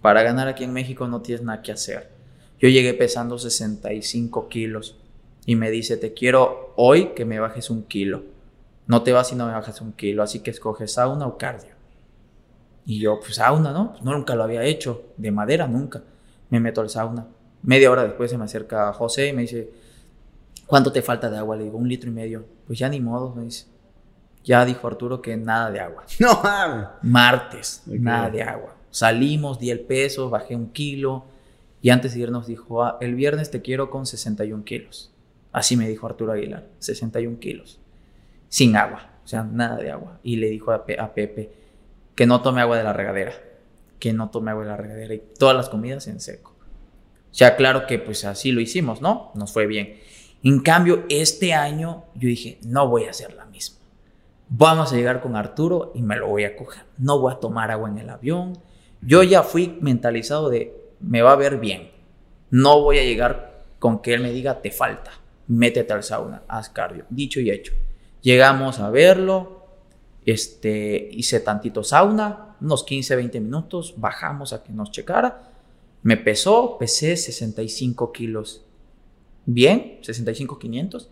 para ganar aquí en México no tienes nada que hacer. Yo llegué pesando 65 kilos y me dice, te quiero hoy que me bajes un kilo. No te vas si no me bajas un kilo, así que escoges sauna o cardio. Y yo, pues sauna, ¿no? Pues, no, nunca lo había hecho, de madera nunca. Me meto al sauna. Media hora después se me acerca José y me dice, ¿cuánto te falta de agua? Le digo, un litro y medio. Pues ya ni modo, me dice. Ya dijo Arturo que nada de agua. (laughs) No, Martes, nada de agua. Salimos, di el peso, bajé un kilo. Y antes de irnos dijo, ah, el viernes te quiero con 61 kilos. Así me dijo Arturo Aguilar, 61 kilos, sin agua, o sea, nada de agua. Y le dijo a, Pepe que no tome agua de la regadera, que no tome agua de la regadera y todas las comidas en seco. O sea, claro que pues así lo hicimos, ¿no? Nos fue bien. En cambio, este año yo dije, no voy a hacer la misma. Vamos a llegar con Arturo y me lo voy a coger. No voy a tomar agua en el avión. Yo ya fui mentalizado de, me va a ver bien. No voy a llegar con que él me diga, te falta métete al sauna, haz cardio. Dicho y hecho. Llegamos a verlo, este, hice tantito sauna, unos 15, 20 minutos, bajamos a que nos checara. Me pesó, pesé 65 kilos. Bien, 65, 500.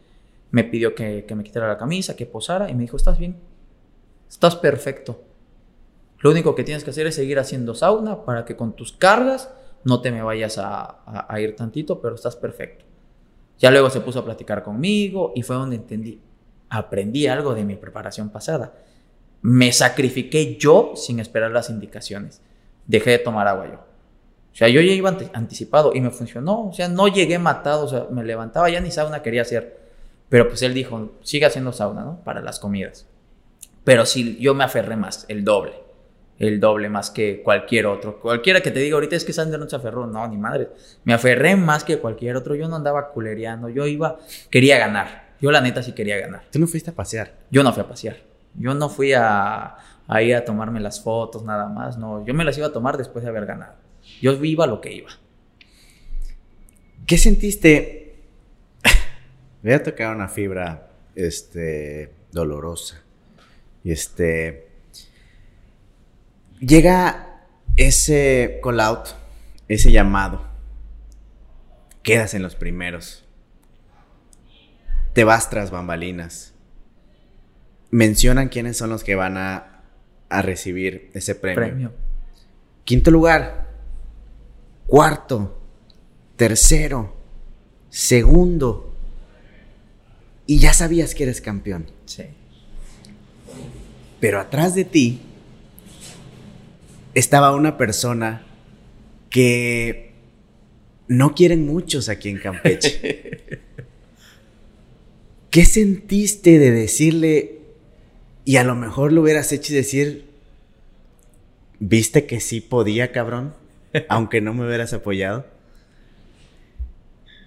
Me pidió que, me quitara la camisa, que posara y me dijo, estás bien, estás perfecto. Lo único que tienes que hacer es seguir haciendo sauna para que con tus cargas no te me vayas a ir tantito, pero estás perfecto. Ya luego se puso a platicar conmigo y fue donde entendí, aprendí algo de mi preparación pasada. Me sacrifiqué yo sin esperar las indicaciones. Dejé de tomar agua yo. O sea, yo ya iba anticipado y me funcionó. O sea, no llegué matado. O sea, me levantaba ya ni sauna quería hacer. Pero pues él dijo, sigue haciendo sauna, ¿no? Para las comidas. Pero sí, yo me aferré más, el doble el doble más que cualquier otro. Cualquiera que te diga ahorita es que Sander no se aferró, no, ni madre. Me aferré más que cualquier otro. Yo no andaba culereando, yo iba, quería ganar. Yo la neta sí quería ganar. ¿Tú no fuiste a pasear? Yo no fui a pasear. Yo no fui a, a ir a tomarme las fotos nada más, no. Yo me las iba a tomar después de haber ganado. Yo iba lo que iba. ¿Qué sentiste? Voy a tocar una fibra, este, dolorosa. Y este Llega ese call out, ese llamado. Quedas en los primeros. Te vas tras bambalinas. Mencionan quiénes son los que van a, a recibir ese premio. premio. Quinto lugar. Cuarto. Tercero. Segundo. Y ya sabías que eres campeón. Sí. Pero atrás de ti estaba una persona que no quieren muchos aquí en Campeche. (laughs) ¿Qué sentiste de decirle, y a lo mejor lo hubieras hecho y decir, viste que sí podía, cabrón, aunque no me hubieras apoyado?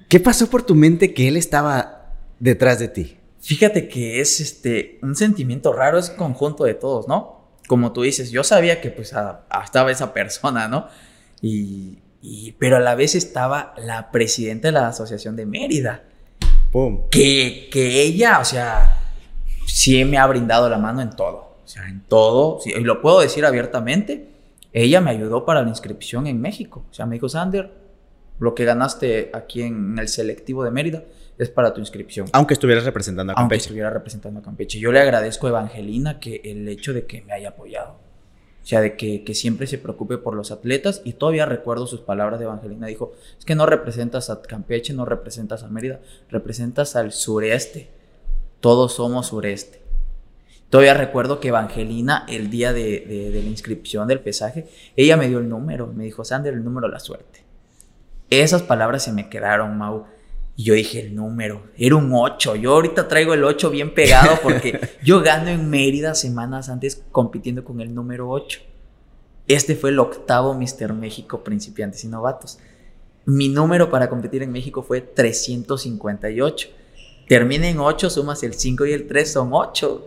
¿Qué pasó por tu mente que él estaba detrás de ti? Fíjate que es este un sentimiento raro, es conjunto de todos, ¿no? Como tú dices, yo sabía que pues estaba esa persona, ¿no? Y, pero a la vez estaba la presidenta de la Asociación de Mérida. ¡Pum! Que, que ella, o sea, sí me ha brindado la mano en todo. O sea, en todo. y lo puedo decir abiertamente. Ella me ayudó para la inscripción en México. O sea, me dijo, Sander, lo que ganaste aquí en el selectivo de Mérida es para tu inscripción. Aunque estuvieras representando a Campeche. Aunque estuviera representando a Campeche. Yo le agradezco a Evangelina que el hecho de que me haya apoyado. O sea, de que, siempre se preocupe por los atletas. Y todavía recuerdo sus palabras de Evangelina. Dijo, es que no representas a Campeche, no representas a Mérida, representas al sureste. Todos somos sureste. Todavía recuerdo que Evangelina, el día de, de la inscripción del pesaje, ella me dio el número. Me dijo, Sander, el número de la suerte. Esas palabras se me quedaron, Mau. Y yo dije el número, era un 8. Yo ahorita traigo el 8 bien pegado porque (laughs) yo gano en Mérida semanas antes compitiendo con el número 8. Este fue el octavo Mister México principiantes y novatos. Mi número para competir en México fue 358. Termina en 8, sumas el 5 y el 3 son 8.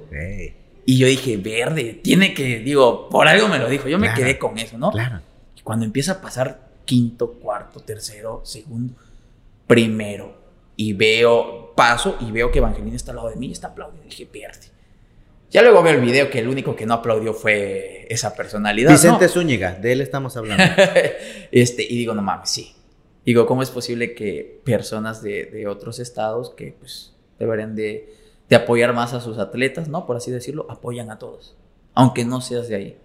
Y yo dije, verde, tiene que, digo, por algo me lo dijo. Yo me quedé con eso, ¿no? Claro. Y cuando empieza a pasar quinto, cuarto, tercero, segundo primero y veo, paso y veo que Evangelina está al lado de mí y está aplaudiendo. dije, pierde. Ya luego veo el video que el único que no aplaudió fue esa personalidad. Vicente Zúñiga, de él estamos hablando. (laughs) este, y digo, no mames, sí. Digo, ¿cómo es posible que personas de, otros estados que pues deberían de, de, apoyar más a sus atletas, ¿no? Por así decirlo, apoyan a todos, aunque no seas de ahí.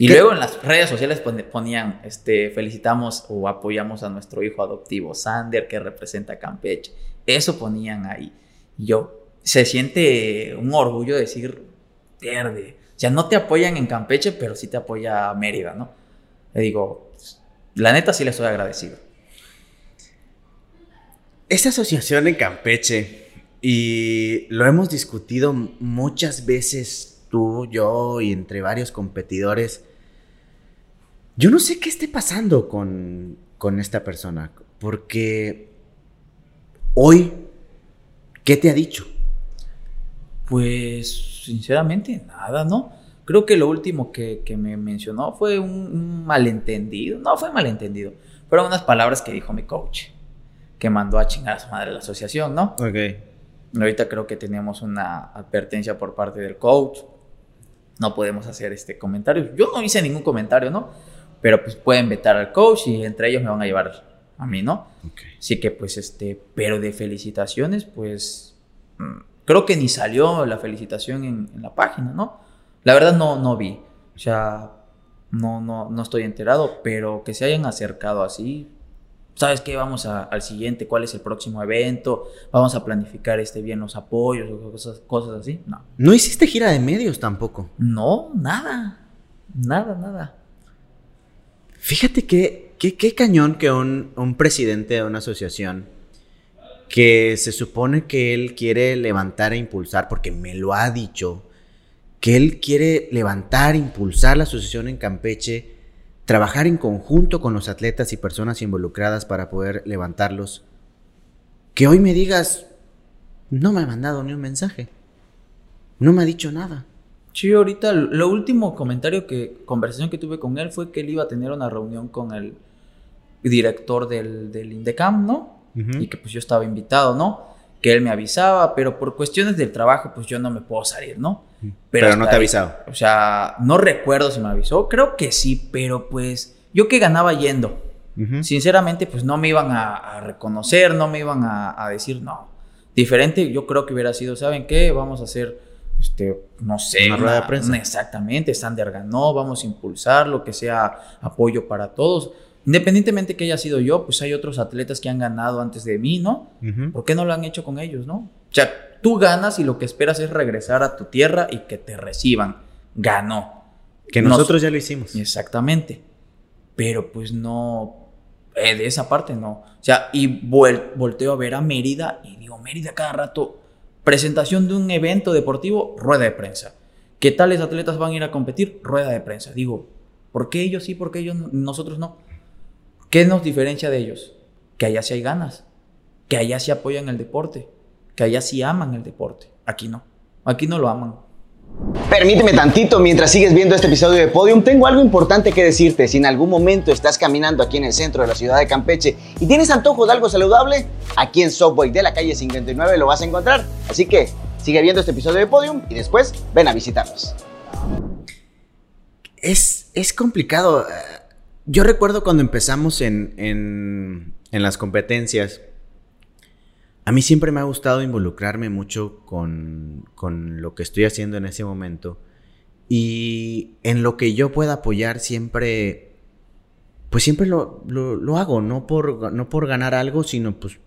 Y luego en las redes sociales ponían, este, felicitamos o apoyamos a nuestro hijo adoptivo, Sander, que representa a Campeche. Eso ponían ahí. Y yo, se siente un orgullo decir, verde. O sea, no te apoyan en Campeche, pero sí te apoya Mérida, ¿no? Le digo, la neta sí le estoy agradecido. Esta asociación en Campeche, y lo hemos discutido muchas veces tú, yo y entre varios competidores, yo no sé qué esté pasando con, esta persona, porque hoy, ¿qué te ha dicho? Pues, sinceramente, nada, ¿no? Creo que lo último que, me mencionó fue un, malentendido. No fue malentendido. Fueron unas palabras que dijo mi coach. Que mandó a chingar a su madre la asociación, ¿no? Ok. Ahorita creo que teníamos una advertencia por parte del coach. No podemos hacer este comentario. Yo no hice ningún comentario, ¿no? Pero pues pueden vetar al coach y entre ellos me van a llevar a mí, ¿no? Así que pues este, pero de felicitaciones, pues mm, creo que ni salió la felicitación en, la página, ¿no? La verdad no, no vi, o sea, no, no, no estoy enterado, pero que se hayan acercado así, ¿sabes qué? Vamos al siguiente, ¿cuál es el próximo evento? Vamos a planificar este bien los apoyos o cosas, cosas así, no. ¿No hiciste gira de medios tampoco? No, nada, nada, nada. Fíjate que, qué cañón que un, un presidente de una asociación que se supone que él quiere levantar e impulsar, porque me lo ha dicho, que él quiere levantar, impulsar la asociación en Campeche, trabajar en conjunto con los atletas y personas involucradas para poder levantarlos. Que hoy me digas, no me ha mandado ni un mensaje, no me ha dicho nada. Sí, ahorita lo último comentario que, conversación que tuve con él fue que él iba a tener una reunión con el director del, del INDECAM, ¿no? Y que pues yo estaba invitado, ¿no? Que él me avisaba, pero por cuestiones del trabajo pues yo no me puedo salir, ¿no? Pero, no te ha avisado. O sea, no recuerdo si me avisó, creo que sí, pero pues yo que ganaba yendo. Sinceramente pues no me iban a, reconocer, no me iban a, a decir no. Diferente yo creo que hubiera sido, ¿saben qué? Vamos a hacer este, no sé. Una rueda de prensa. Exactamente, Sander ganó, vamos a impulsar lo que sea apoyo para todos. Independientemente que haya sido yo, pues hay otros atletas que han ganado antes de mí, ¿no? ¿Por qué no lo han hecho con ellos, no? O sea, tú ganas y lo que esperas es regresar a tu tierra y que te reciban. Ganó. Que nosotros ya lo hicimos. Exactamente. Pero pues no, eh, de esa parte no. O sea, y volteo a ver a Mérida y digo, Mérida cada rato Presentación de un evento deportivo, rueda de prensa. ¿Qué tales atletas van a ir a competir? Rueda de prensa. Digo, ¿por qué ellos sí, por qué ellos nosotros no? ¿Qué nos diferencia de ellos? Que allá sí hay ganas, que allá sí apoyan el deporte. que allá sí aman el deporte. Aquí no. Aquí no lo aman. Permíteme tantito, mientras sigues viendo este episodio de Podium, tengo algo importante que decirte. Si en algún momento estás caminando aquí en el centro de la ciudad de Campeche y tienes antojo de algo saludable, aquí en Subway de la calle 59 lo vas a encontrar. Así que sigue viendo este episodio de Podium y después ven a visitarnos. Es, es complicado. Yo recuerdo cuando empezamos en, en, en las competencias, a mí siempre me ha gustado involucrarme mucho con, lo que estoy haciendo en ese momento. Y en lo que yo pueda apoyar siempre, pues siempre lo, hago, no por, no por ganar algo, sino pues,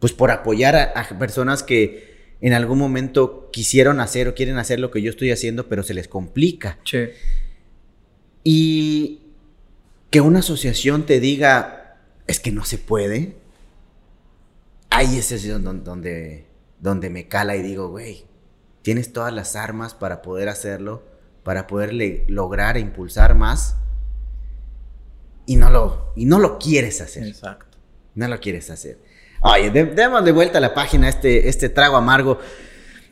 pues por apoyar a, personas que en algún momento quisieron hacer o quieren hacer lo que yo estoy haciendo, pero se les complica. Sí. Y que una asociación te diga, es que no se puede, ahí es donde, donde, me cala y digo, güey, tienes todas las armas para poder hacerlo, para poderle lograr e impulsar más y no lo, y no lo quieres hacer. Exacto. No lo quieres hacer. Oye, demos de vuelta a la página este, este trago amargo.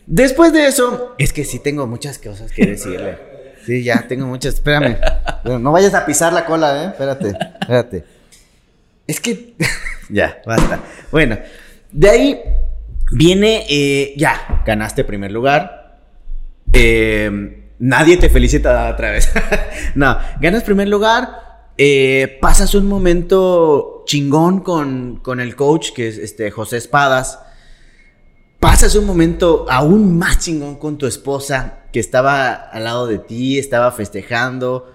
Después de eso, es que sí tengo muchas cosas que decirle. (laughs) Sí, ya tengo muchas. Espérame. No vayas a pisar la cola, ¿eh? Espérate, espérate. Es que. (laughs) ya, basta. Bueno, de ahí viene, eh, ya, ganaste primer lugar. Eh, nadie te felicita otra vez. (laughs) no, ganas primer lugar. Eh, pasas un momento chingón con, con, el coach, que es este, José Espadas. Pasas un momento aún más chingón con tu esposa, que estaba al lado de ti, estaba festejando.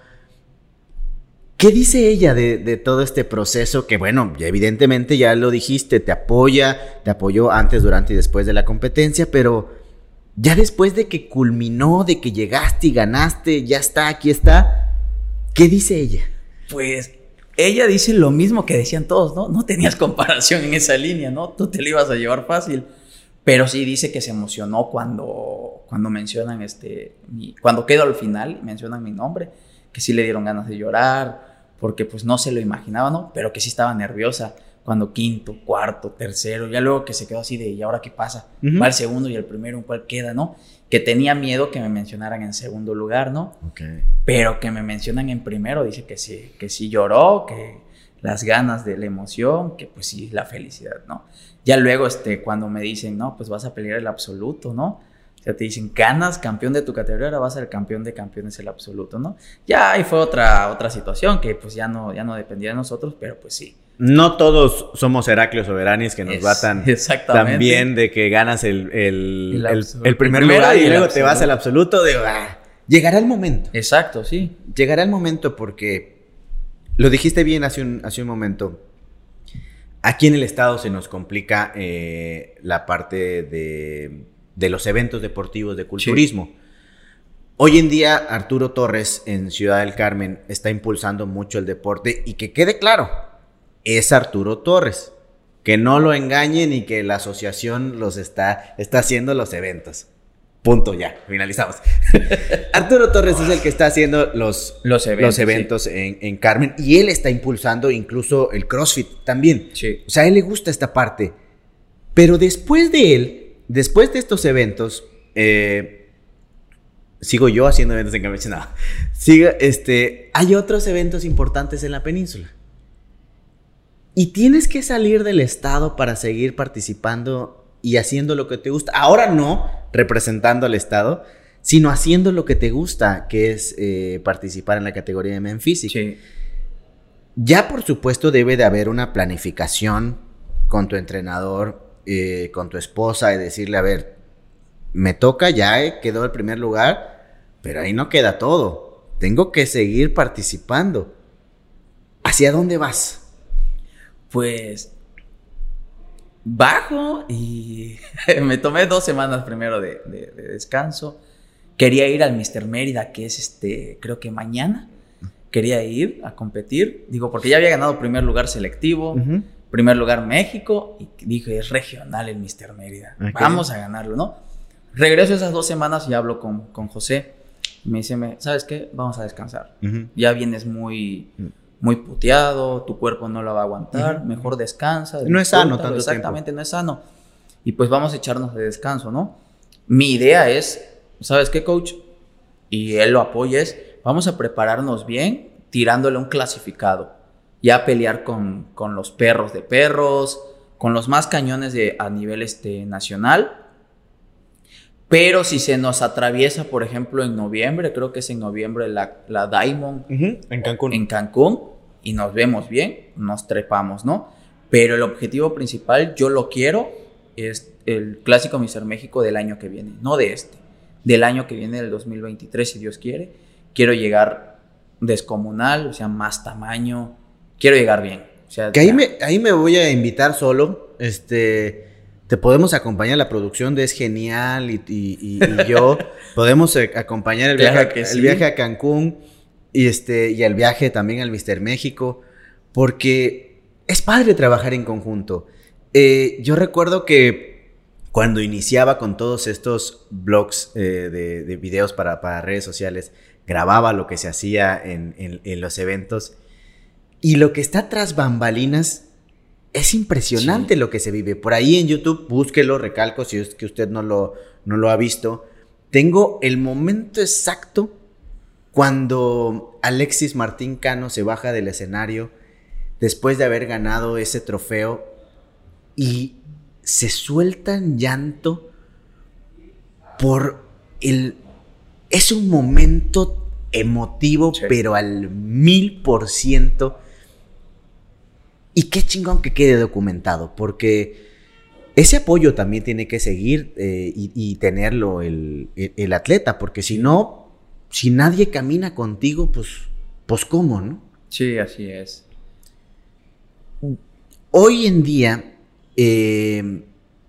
¿Qué dice ella de, todo este proceso? Que bueno, evidentemente ya lo dijiste, te apoya, te apoyó antes, durante y después de la competencia, pero ya después de que culminó, de que llegaste y ganaste, ya está, aquí está, ¿qué dice ella? Pues ella dice lo mismo que decían todos, ¿no? No tenías (laughs) comparación en esa línea, ¿no? Tú te lo ibas a llevar fácil. Pero sí dice que se emocionó cuando, cuando mencionan este, cuando quedo al final, mencionan mi nombre, que sí le dieron ganas de llorar, porque pues no se lo imaginaba, ¿no? Pero que sí estaba nerviosa cuando quinto, cuarto, tercero, ya luego que se quedó así de, ¿y ahora qué pasa? Va el segundo y el primero, ¿en cuál queda, no? Que tenía miedo que me mencionaran en segundo lugar, ¿no? Pero que me mencionan en primero, dice que sí, que sí lloró, que las ganas de la emoción, que pues sí, la felicidad, ¿no? Ya luego, este, cuando me dicen, no, pues vas a pelear el absoluto, ¿no? Ya te dicen, ganas campeón de tu categoría, ahora vas a ser campeón de campeones el absoluto, ¿no? Ya ahí fue otra, otra situación que pues ya no, ya no dependía de nosotros, pero pues sí. No todos somos Heraclios Soberanis que nos batan tan bien de que ganas el, el, primer lugar y, luego te vas al absoluto de... Ah, llegará el momento. Exacto, sí. Llegará el momento porque lo dijiste bien hace un, hace un momento. Aquí en el estado se nos complica eh, la parte de de los eventos deportivos de culturismo. Hoy en día Arturo Torres en Ciudad del Carmen está impulsando mucho el deporte y que quede claro, es Arturo Torres. Que no lo engañen y que la asociación los está, está haciendo los eventos. Punto, ya, finalizamos. (laughs) Arturo Torres es el que está haciendo los, los eventos, en, Carmen y él está impulsando incluso el CrossFit también. O sea, a él le gusta esta parte. Pero después de él, Después de estos eventos, eh, sigo yo haciendo eventos en Campeche. No, este, hay otros eventos importantes en la península. Y tienes que salir del estado para seguir participando y haciendo lo que te gusta. Ahora no representando al estado, sino haciendo lo que te gusta, que es eh, participar en la categoría de Men Sí. Ya por supuesto debe de haber una planificación con tu entrenador eh, con tu esposa y decirle, a ver, me toca, ya eh, quedó el primer lugar, pero ahí no queda todo. Tengo que seguir participando. ¿Hacia dónde vas? Pues bajo y (laughs) me tomé dos semanas primero de, descanso. Quería ir al Mister Mérida, que es este, creo que mañana. Quería ir a competir, digo, porque ya había ganado primer lugar selectivo primer lugar México y dije, es regional el Mister Mérida. Vamos a ganarlo, ¿no? Regreso esas dos semanas y hablo con, con José. me dice, ¿sabes qué? Vamos a descansar. Ya vienes muy, muy puteado, tu cuerpo no lo va a aguantar, mejor descansa. No es sano tanto Exactamente, no es sano. y pues vamos a echarnos de descanso, ¿no? Mi idea es, ¿sabes qué, coach? Y él lo apoya, es, vamos a prepararnos bien tirándole un clasificado, ya pelear con, con los perros de perros, con los más cañones de, a nivel este, nacional. Pero si se nos atraviesa, por ejemplo, en noviembre, creo que es en noviembre la, la Diamond En Cancún. en Cancún y nos vemos bien, nos trepamos, ¿no? Pero el objetivo principal, yo lo quiero, es el clásico Mister México del año que viene, no de este, del año que viene, del 2023, si Dios quiere. Quiero llegar descomunal, o sea, más tamaño, quiero llegar bien. O sea, Que ahí me, ahí me voy a invitar solo. Este. Te podemos acompañar, la producción de Es Genial y, y- y- y yo. (laughs) podemos eh, acompañar el Claro viaje, a- que el sí. viaje a Cancún y, este, y el viaje también al Mister México. Porque es padre trabajar en conjunto. Eh, yo recuerdo que cuando iniciaba con todos estos blogs eh, de, de videos para, para redes sociales, grababa lo que se hacía en, en- en los eventos. Y lo que está tras bambalinas es impresionante lo que se vive. Por ahí en YouTube, búsquelo, recalco, si es que usted no lo, no lo ha visto. Tengo el momento exacto cuando Alexis Martín Cano se baja del escenario después de haber ganado ese trofeo y se suelta en llanto por el... Es un momento emotivo, Sí. pero al mil por ciento. Y qué chingón que quede documentado, porque ese apoyo también tiene que seguir eh, y, y tenerlo el, el- el atleta, porque si no, si nadie camina contigo, pues, pues cómo, ¿no? Sí, así es. Hoy en día eh,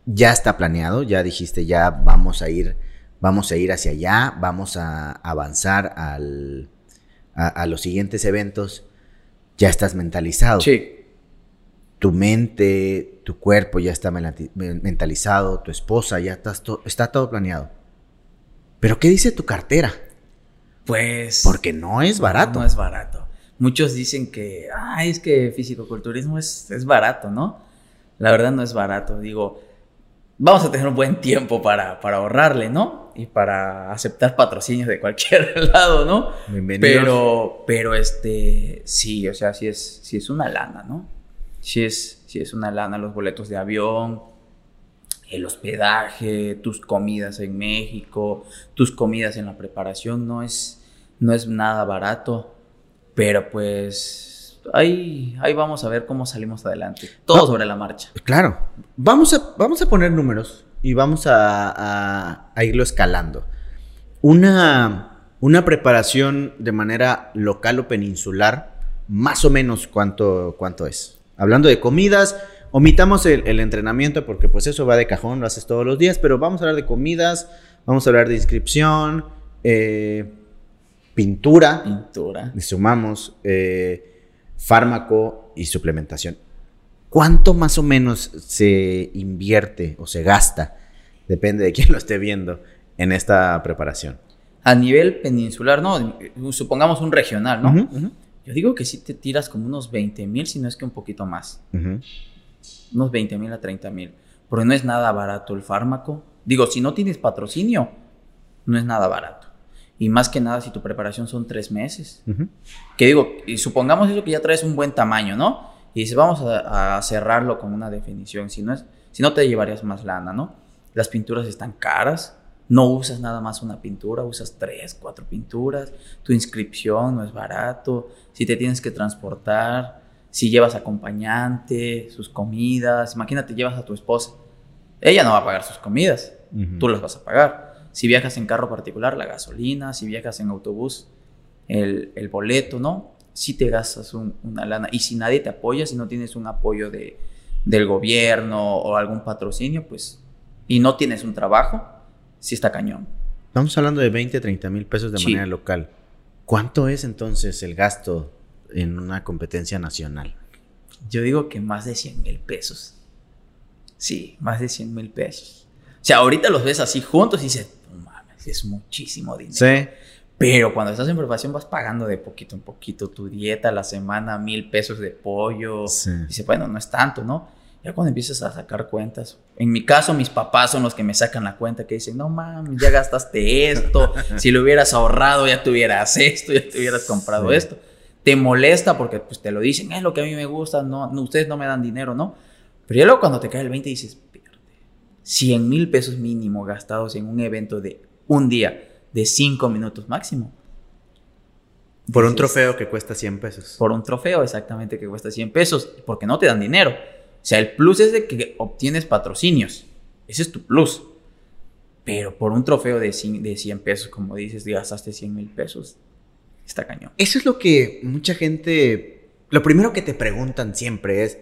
ya está planeado, ya dijiste, ya vamos a ir, vamos a ir hacia allá, vamos a avanzar al, a, a los siguientes eventos. Ya estás mentalizado. Sí, Tu mente, tu cuerpo ya está mentalizado, tu esposa ya estás to- está todo planeado. Pero ¿qué dice tu cartera? pues... Porque no es barato. No es barato. Muchos dicen que, ah, es que fisicoculturismo es, es barato, ¿no? La verdad no es barato. Digo, vamos a tener un buen tiempo para, para ahorrarle, ¿no? Y para aceptar patrocinios de cualquier (laughs) lado, ¿no? Bienvenidos. Pero, pero este, sí, o sea, sí es, sí es una lana, ¿no? Sí es, sí es una lana los boletos de avión, el hospedaje, tus comidas en México, tus comidas en la preparación, no es, no es nada barato, pero pues ahí, ahí vamos a ver cómo salimos adelante. Todo sobre la marcha. Claro. Vamos a, vamos a poner números y vamos a, a- a irlo escalando. Una, una preparación de manera local o peninsular, más o menos cuánto, cuánto es. Hablando de comidas, omitamos el, el entrenamiento porque pues eso va de cajón, lo haces todos los días, pero vamos a hablar de comidas, vamos a hablar de inscripción, eh, pintura, Pintura. le sumamos eh, fármaco y suplementación. ¿Cuánto más o menos se invierte o se gasta, depende de quién lo esté viendo, en esta preparación? A nivel peninsular, no, supongamos un regional, ¿no? Yo digo que sí te tiras como unos 20 mil, si no es que un poquito más. Unos 20 mil a 30 mil. Porque no es nada barato el fármaco. Digo, si no tienes patrocinio, no es nada barato. Y más que nada si tu preparación son tres meses. Que digo, y supongamos eso que ya traes un buen tamaño, ¿no? Y dices, vamos a, a cerrarlo con una definición. Si no, es, si no te llevarías más lana, ¿no? Las pinturas están caras. No usas nada más una pintura, usas tres, cuatro pinturas. Tu inscripción no es barato. Si te tienes que transportar, si llevas acompañante, sus comidas. Imagínate, llevas a tu esposa. Ella no va a pagar sus comidas. Tú las vas a pagar. Si viajas en carro particular, la gasolina. Si viajas en autobús, el, el boleto, ¿no? Si te gastas un- una lana. Y si nadie te apoya, si no tienes un apoyo de, del gobierno o algún patrocinio, pues, y no tienes un trabajo, sí está cañón. Estamos hablando de 20, 30 mil pesos de Sí. manera local. ¿Cuánto es entonces el gasto en una competencia nacional? Yo digo que más de 100 mil pesos. Sí, más de 100 mil pesos. O sea, ahorita los ves así juntos y dices, "No mames, es muchísimo dinero. Sí. Pero cuando estás en preparación vas pagando de poquito en poquito tu dieta, la semana, mil pesos de pollo. Sí. Dice, bueno, no es tanto, ¿no? Ya cuando empiezas a sacar cuentas, en mi caso mis papás son los que me sacan la cuenta, que dicen, no mames, ya gastaste esto, (laughs) si lo hubieras ahorrado ya tuvieras esto, ya te hubieras comprado esto. Te molesta porque pues te lo dicen, es lo que a mí me gusta, no, ustedes no me dan dinero, ¿no? Pero ya luego cuando te cae el 20 dices, 100 mil pesos mínimo gastados en un evento de un día, de 5 minutos máximo. Por un trofeo que cuesta 100 pesos. Por un trofeo, exactamente, que cuesta 100 pesos, porque no te dan dinero. O sea, el plus es de que obtienes patrocinios. Ese es tu plus. Pero por un trofeo de 100, de 100 pesos, como dices, gastaste 100 mil pesos. Está cañón. Eso es lo que mucha gente. Lo primero que te preguntan siempre es: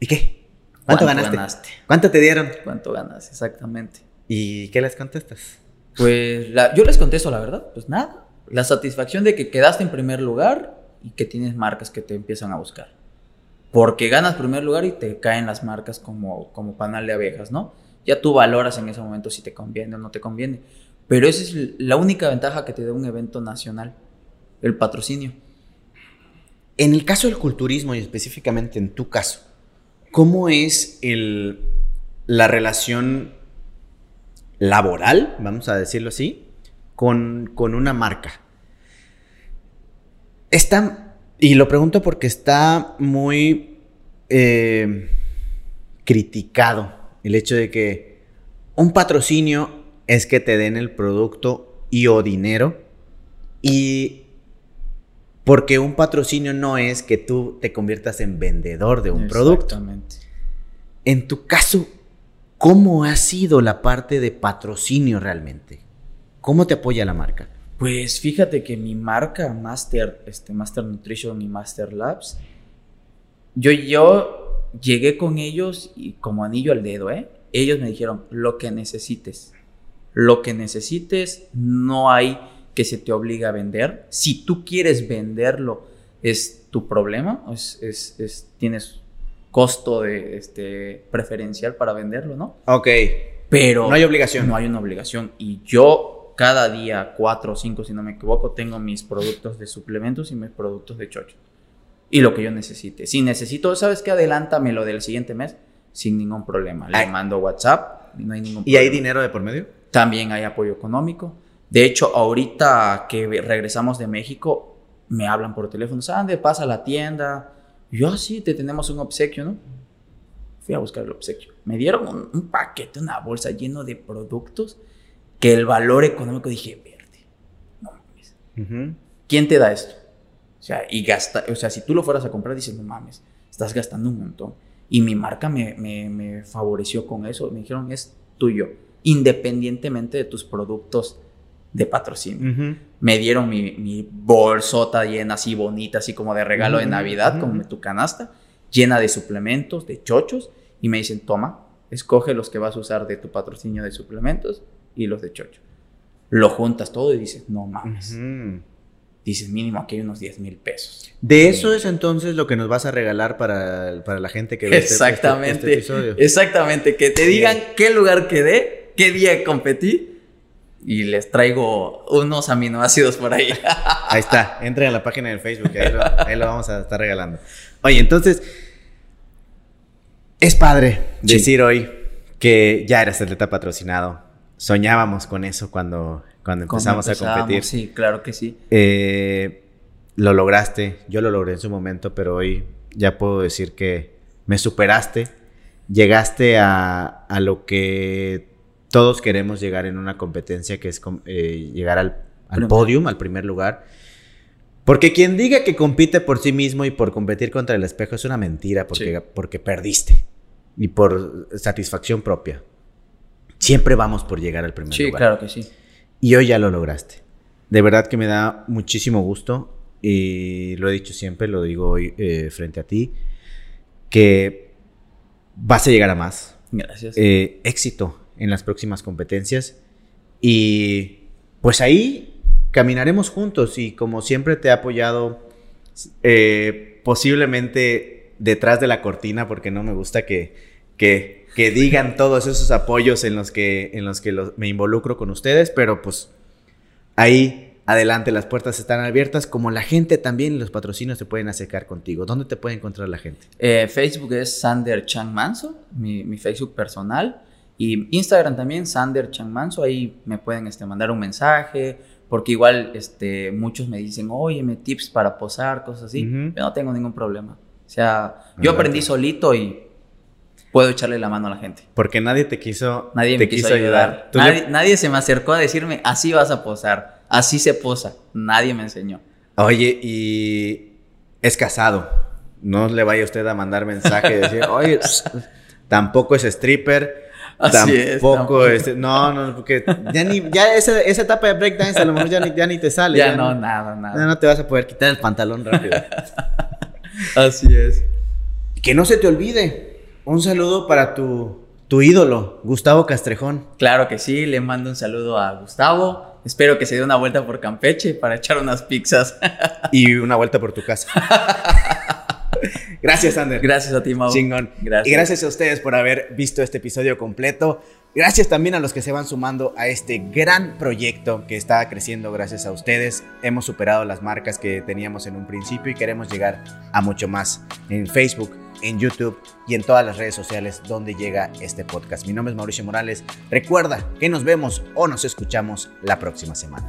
¿y qué? ¿Cuánto, ganaste? ¿Cuánto te dieron? ¿Cuánto ganas? Exactamente. ¿Y qué les contestas? Pues yo les contesto la verdad, pues nada. La satisfacción de que quedaste en primer lugar y que tienes marcas que te empiezan a buscar porque ganas primer lugar y te caen las marcas como, como panal de abejas, ¿no? Ya tú valoras en ese momento si te conviene o no te conviene. Pero esa es la única ventaja que te da un evento nacional, el patrocinio. En el caso del culturismo y específicamente en tu caso, ¿cómo es el, la relación laboral, vamos a decirlo así, con, con una marca? Está y lo pregunto porque está muy eh, criticado el hecho de que un patrocinio es que te den el producto y o dinero y porque un patrocinio no es que tú te conviertas en vendedor de un producto. En tu caso, ¿cómo ha sido la parte de patrocinio realmente? ¿Cómo te apoya la marca? Pues fíjate que mi marca Master, este, Master Nutrition y Master Labs, yo, yo llegué con ellos y como anillo al dedo, ¿eh? Ellos me dijeron, lo que necesites, lo que necesites, no hay que se te obliga a vender. Si tú quieres venderlo, es tu problema, es, es, es, tienes costo de, este, preferencial para venderlo, ¿no? Ok. Pero... No hay obligación. No hay una obligación. Y yo cada día, cuatro o cinco si no me equivoco, tengo mis productos de suplementos y mis productos de chocho. Y lo que yo necesite. Si necesito, ¿sabes qué? Adelántamelo del siguiente mes sin ningún problema. Le mando WhatsApp, no hay ningún ¿Y hay dinero de por medio? También hay apoyo económico. De hecho, ahorita que regresamos de México, me hablan por teléfono, Sande, pasa a la tienda. Yo, ah, sí, te tenemos un obsequio, ¿no? Fui a buscar el obsequio. Me dieron un, un paquete, una bolsa lleno de productos que el valor económico dije, verde, no mames. ¿Quién te da esto? O sea, y gasta, o sea, si tú lo fueras a comprar, dices, no mames, estás gastando un montón. Y mi marca me, me, favoreció con eso. Me dijeron, es tuyo, independientemente de tus productos de patrocinio. Me dieron mi, mi, bolsota llena así bonita, así como de regalo de Navidad, como tu canasta, llena de suplementos, de chochos, y me dicen, toma, escoge los que vas a usar de tu patrocinio de suplementos y los de chocho. Lo juntas todo y dices, no mames. Dices, mínimo aquí hay unos 10 mil pesos. De eso es entonces lo que nos vas a regalar para, para la gente que ve este, este, este Exactamente. episodio. Exactamente. Que te digan qué lugar quedé, qué día competí. Y les traigo unos aminoácidos por ahí. (laughs) Ahí está. Entren a la página del Facebook. Ahí lo, vamos a estar regalando. Oye, entonces. Es padre decir hoy que ya eres atleta patrocinado soñábamos con eso cuando, cuando empezamos a competir. Sí, claro que sí. Eh, lo lograste, yo lo logré en su momento, pero hoy ya puedo decir que me superaste, llegaste a, a lo que todos queremos llegar en una competencia, que es eh, llegar al, al podium, al primer lugar. Porque quien diga que compite por sí mismo y por competir contra el espejo es una mentira, porque, porque perdiste y por satisfacción propia. Siempre vamos por llegar al primer lugar. Sí, claro que sí. Y hoy ya lo lograste. De verdad que me da muchísimo gusto y lo he dicho siempre, lo digo hoy eh, frente a ti, que vas a llegar a más. Gracias. Eh, éxito en las próximas competencias y pues ahí caminaremos juntos y como siempre te he apoyado eh, posiblemente detrás de la cortina porque no me gusta que, que que digan todos esos apoyos en los que, en los que me involucro con ustedes, pero pues ahí adelante, las puertas están abiertas. Como la gente también, los patrocinios se pueden acercar contigo. ¿Dónde te puede encontrar la gente? Eh, Facebook es Sander Chang Manso, mi, mi, Facebook personal. Y Instagram también, Sander Chang Manso. Ahí me pueden este, mandar un mensaje. Porque igual este, muchos me dicen, oye, me tips para posar, cosas así. Yo no tengo ningún problema. O sea, yo aprendí solito y puedo echarle la mano a la gente. Porque nadie te quiso, nadie me quiso, ayudar. Nadie, nadie, se me acercó a decirme, así vas a posar, así se posa. Nadie me enseñó. Oye, y es casado. No le vaya usted a mandar mensaje y decir, oye, (laughs) tampoco es stripper. Así tampoco es, este, no, no, porque ya ni, ya esa, esa etapa de breakdance a lo mejor ya ni, ya ni te sale. Ya, no, nada, nada. Ya no te vas a poder quitar el pantalón rápido. (laughs) Así es. Que no se te olvide, un saludo para tu, tu ídolo, Gustavo Castrejón. Claro que sí, le mando un saludo a Gustavo. Espero que se dé una vuelta por Campeche para echar unas pizzas. (laughs) y una vuelta por tu casa. (laughs) gracias, Ander. Gracias a ti, Mau. Chingón. Gracias. Y gracias a ustedes por haber visto este episodio completo. Gracias también a los que se van sumando a este gran proyecto que está creciendo gracias a ustedes. Hemos superado las marcas que teníamos en un principio y queremos llegar a mucho más en Facebook, en YouTube y en todas las redes sociales donde llega este podcast. Mi nombre es Mauricio Morales. Recuerda que nos vemos o nos escuchamos la próxima semana.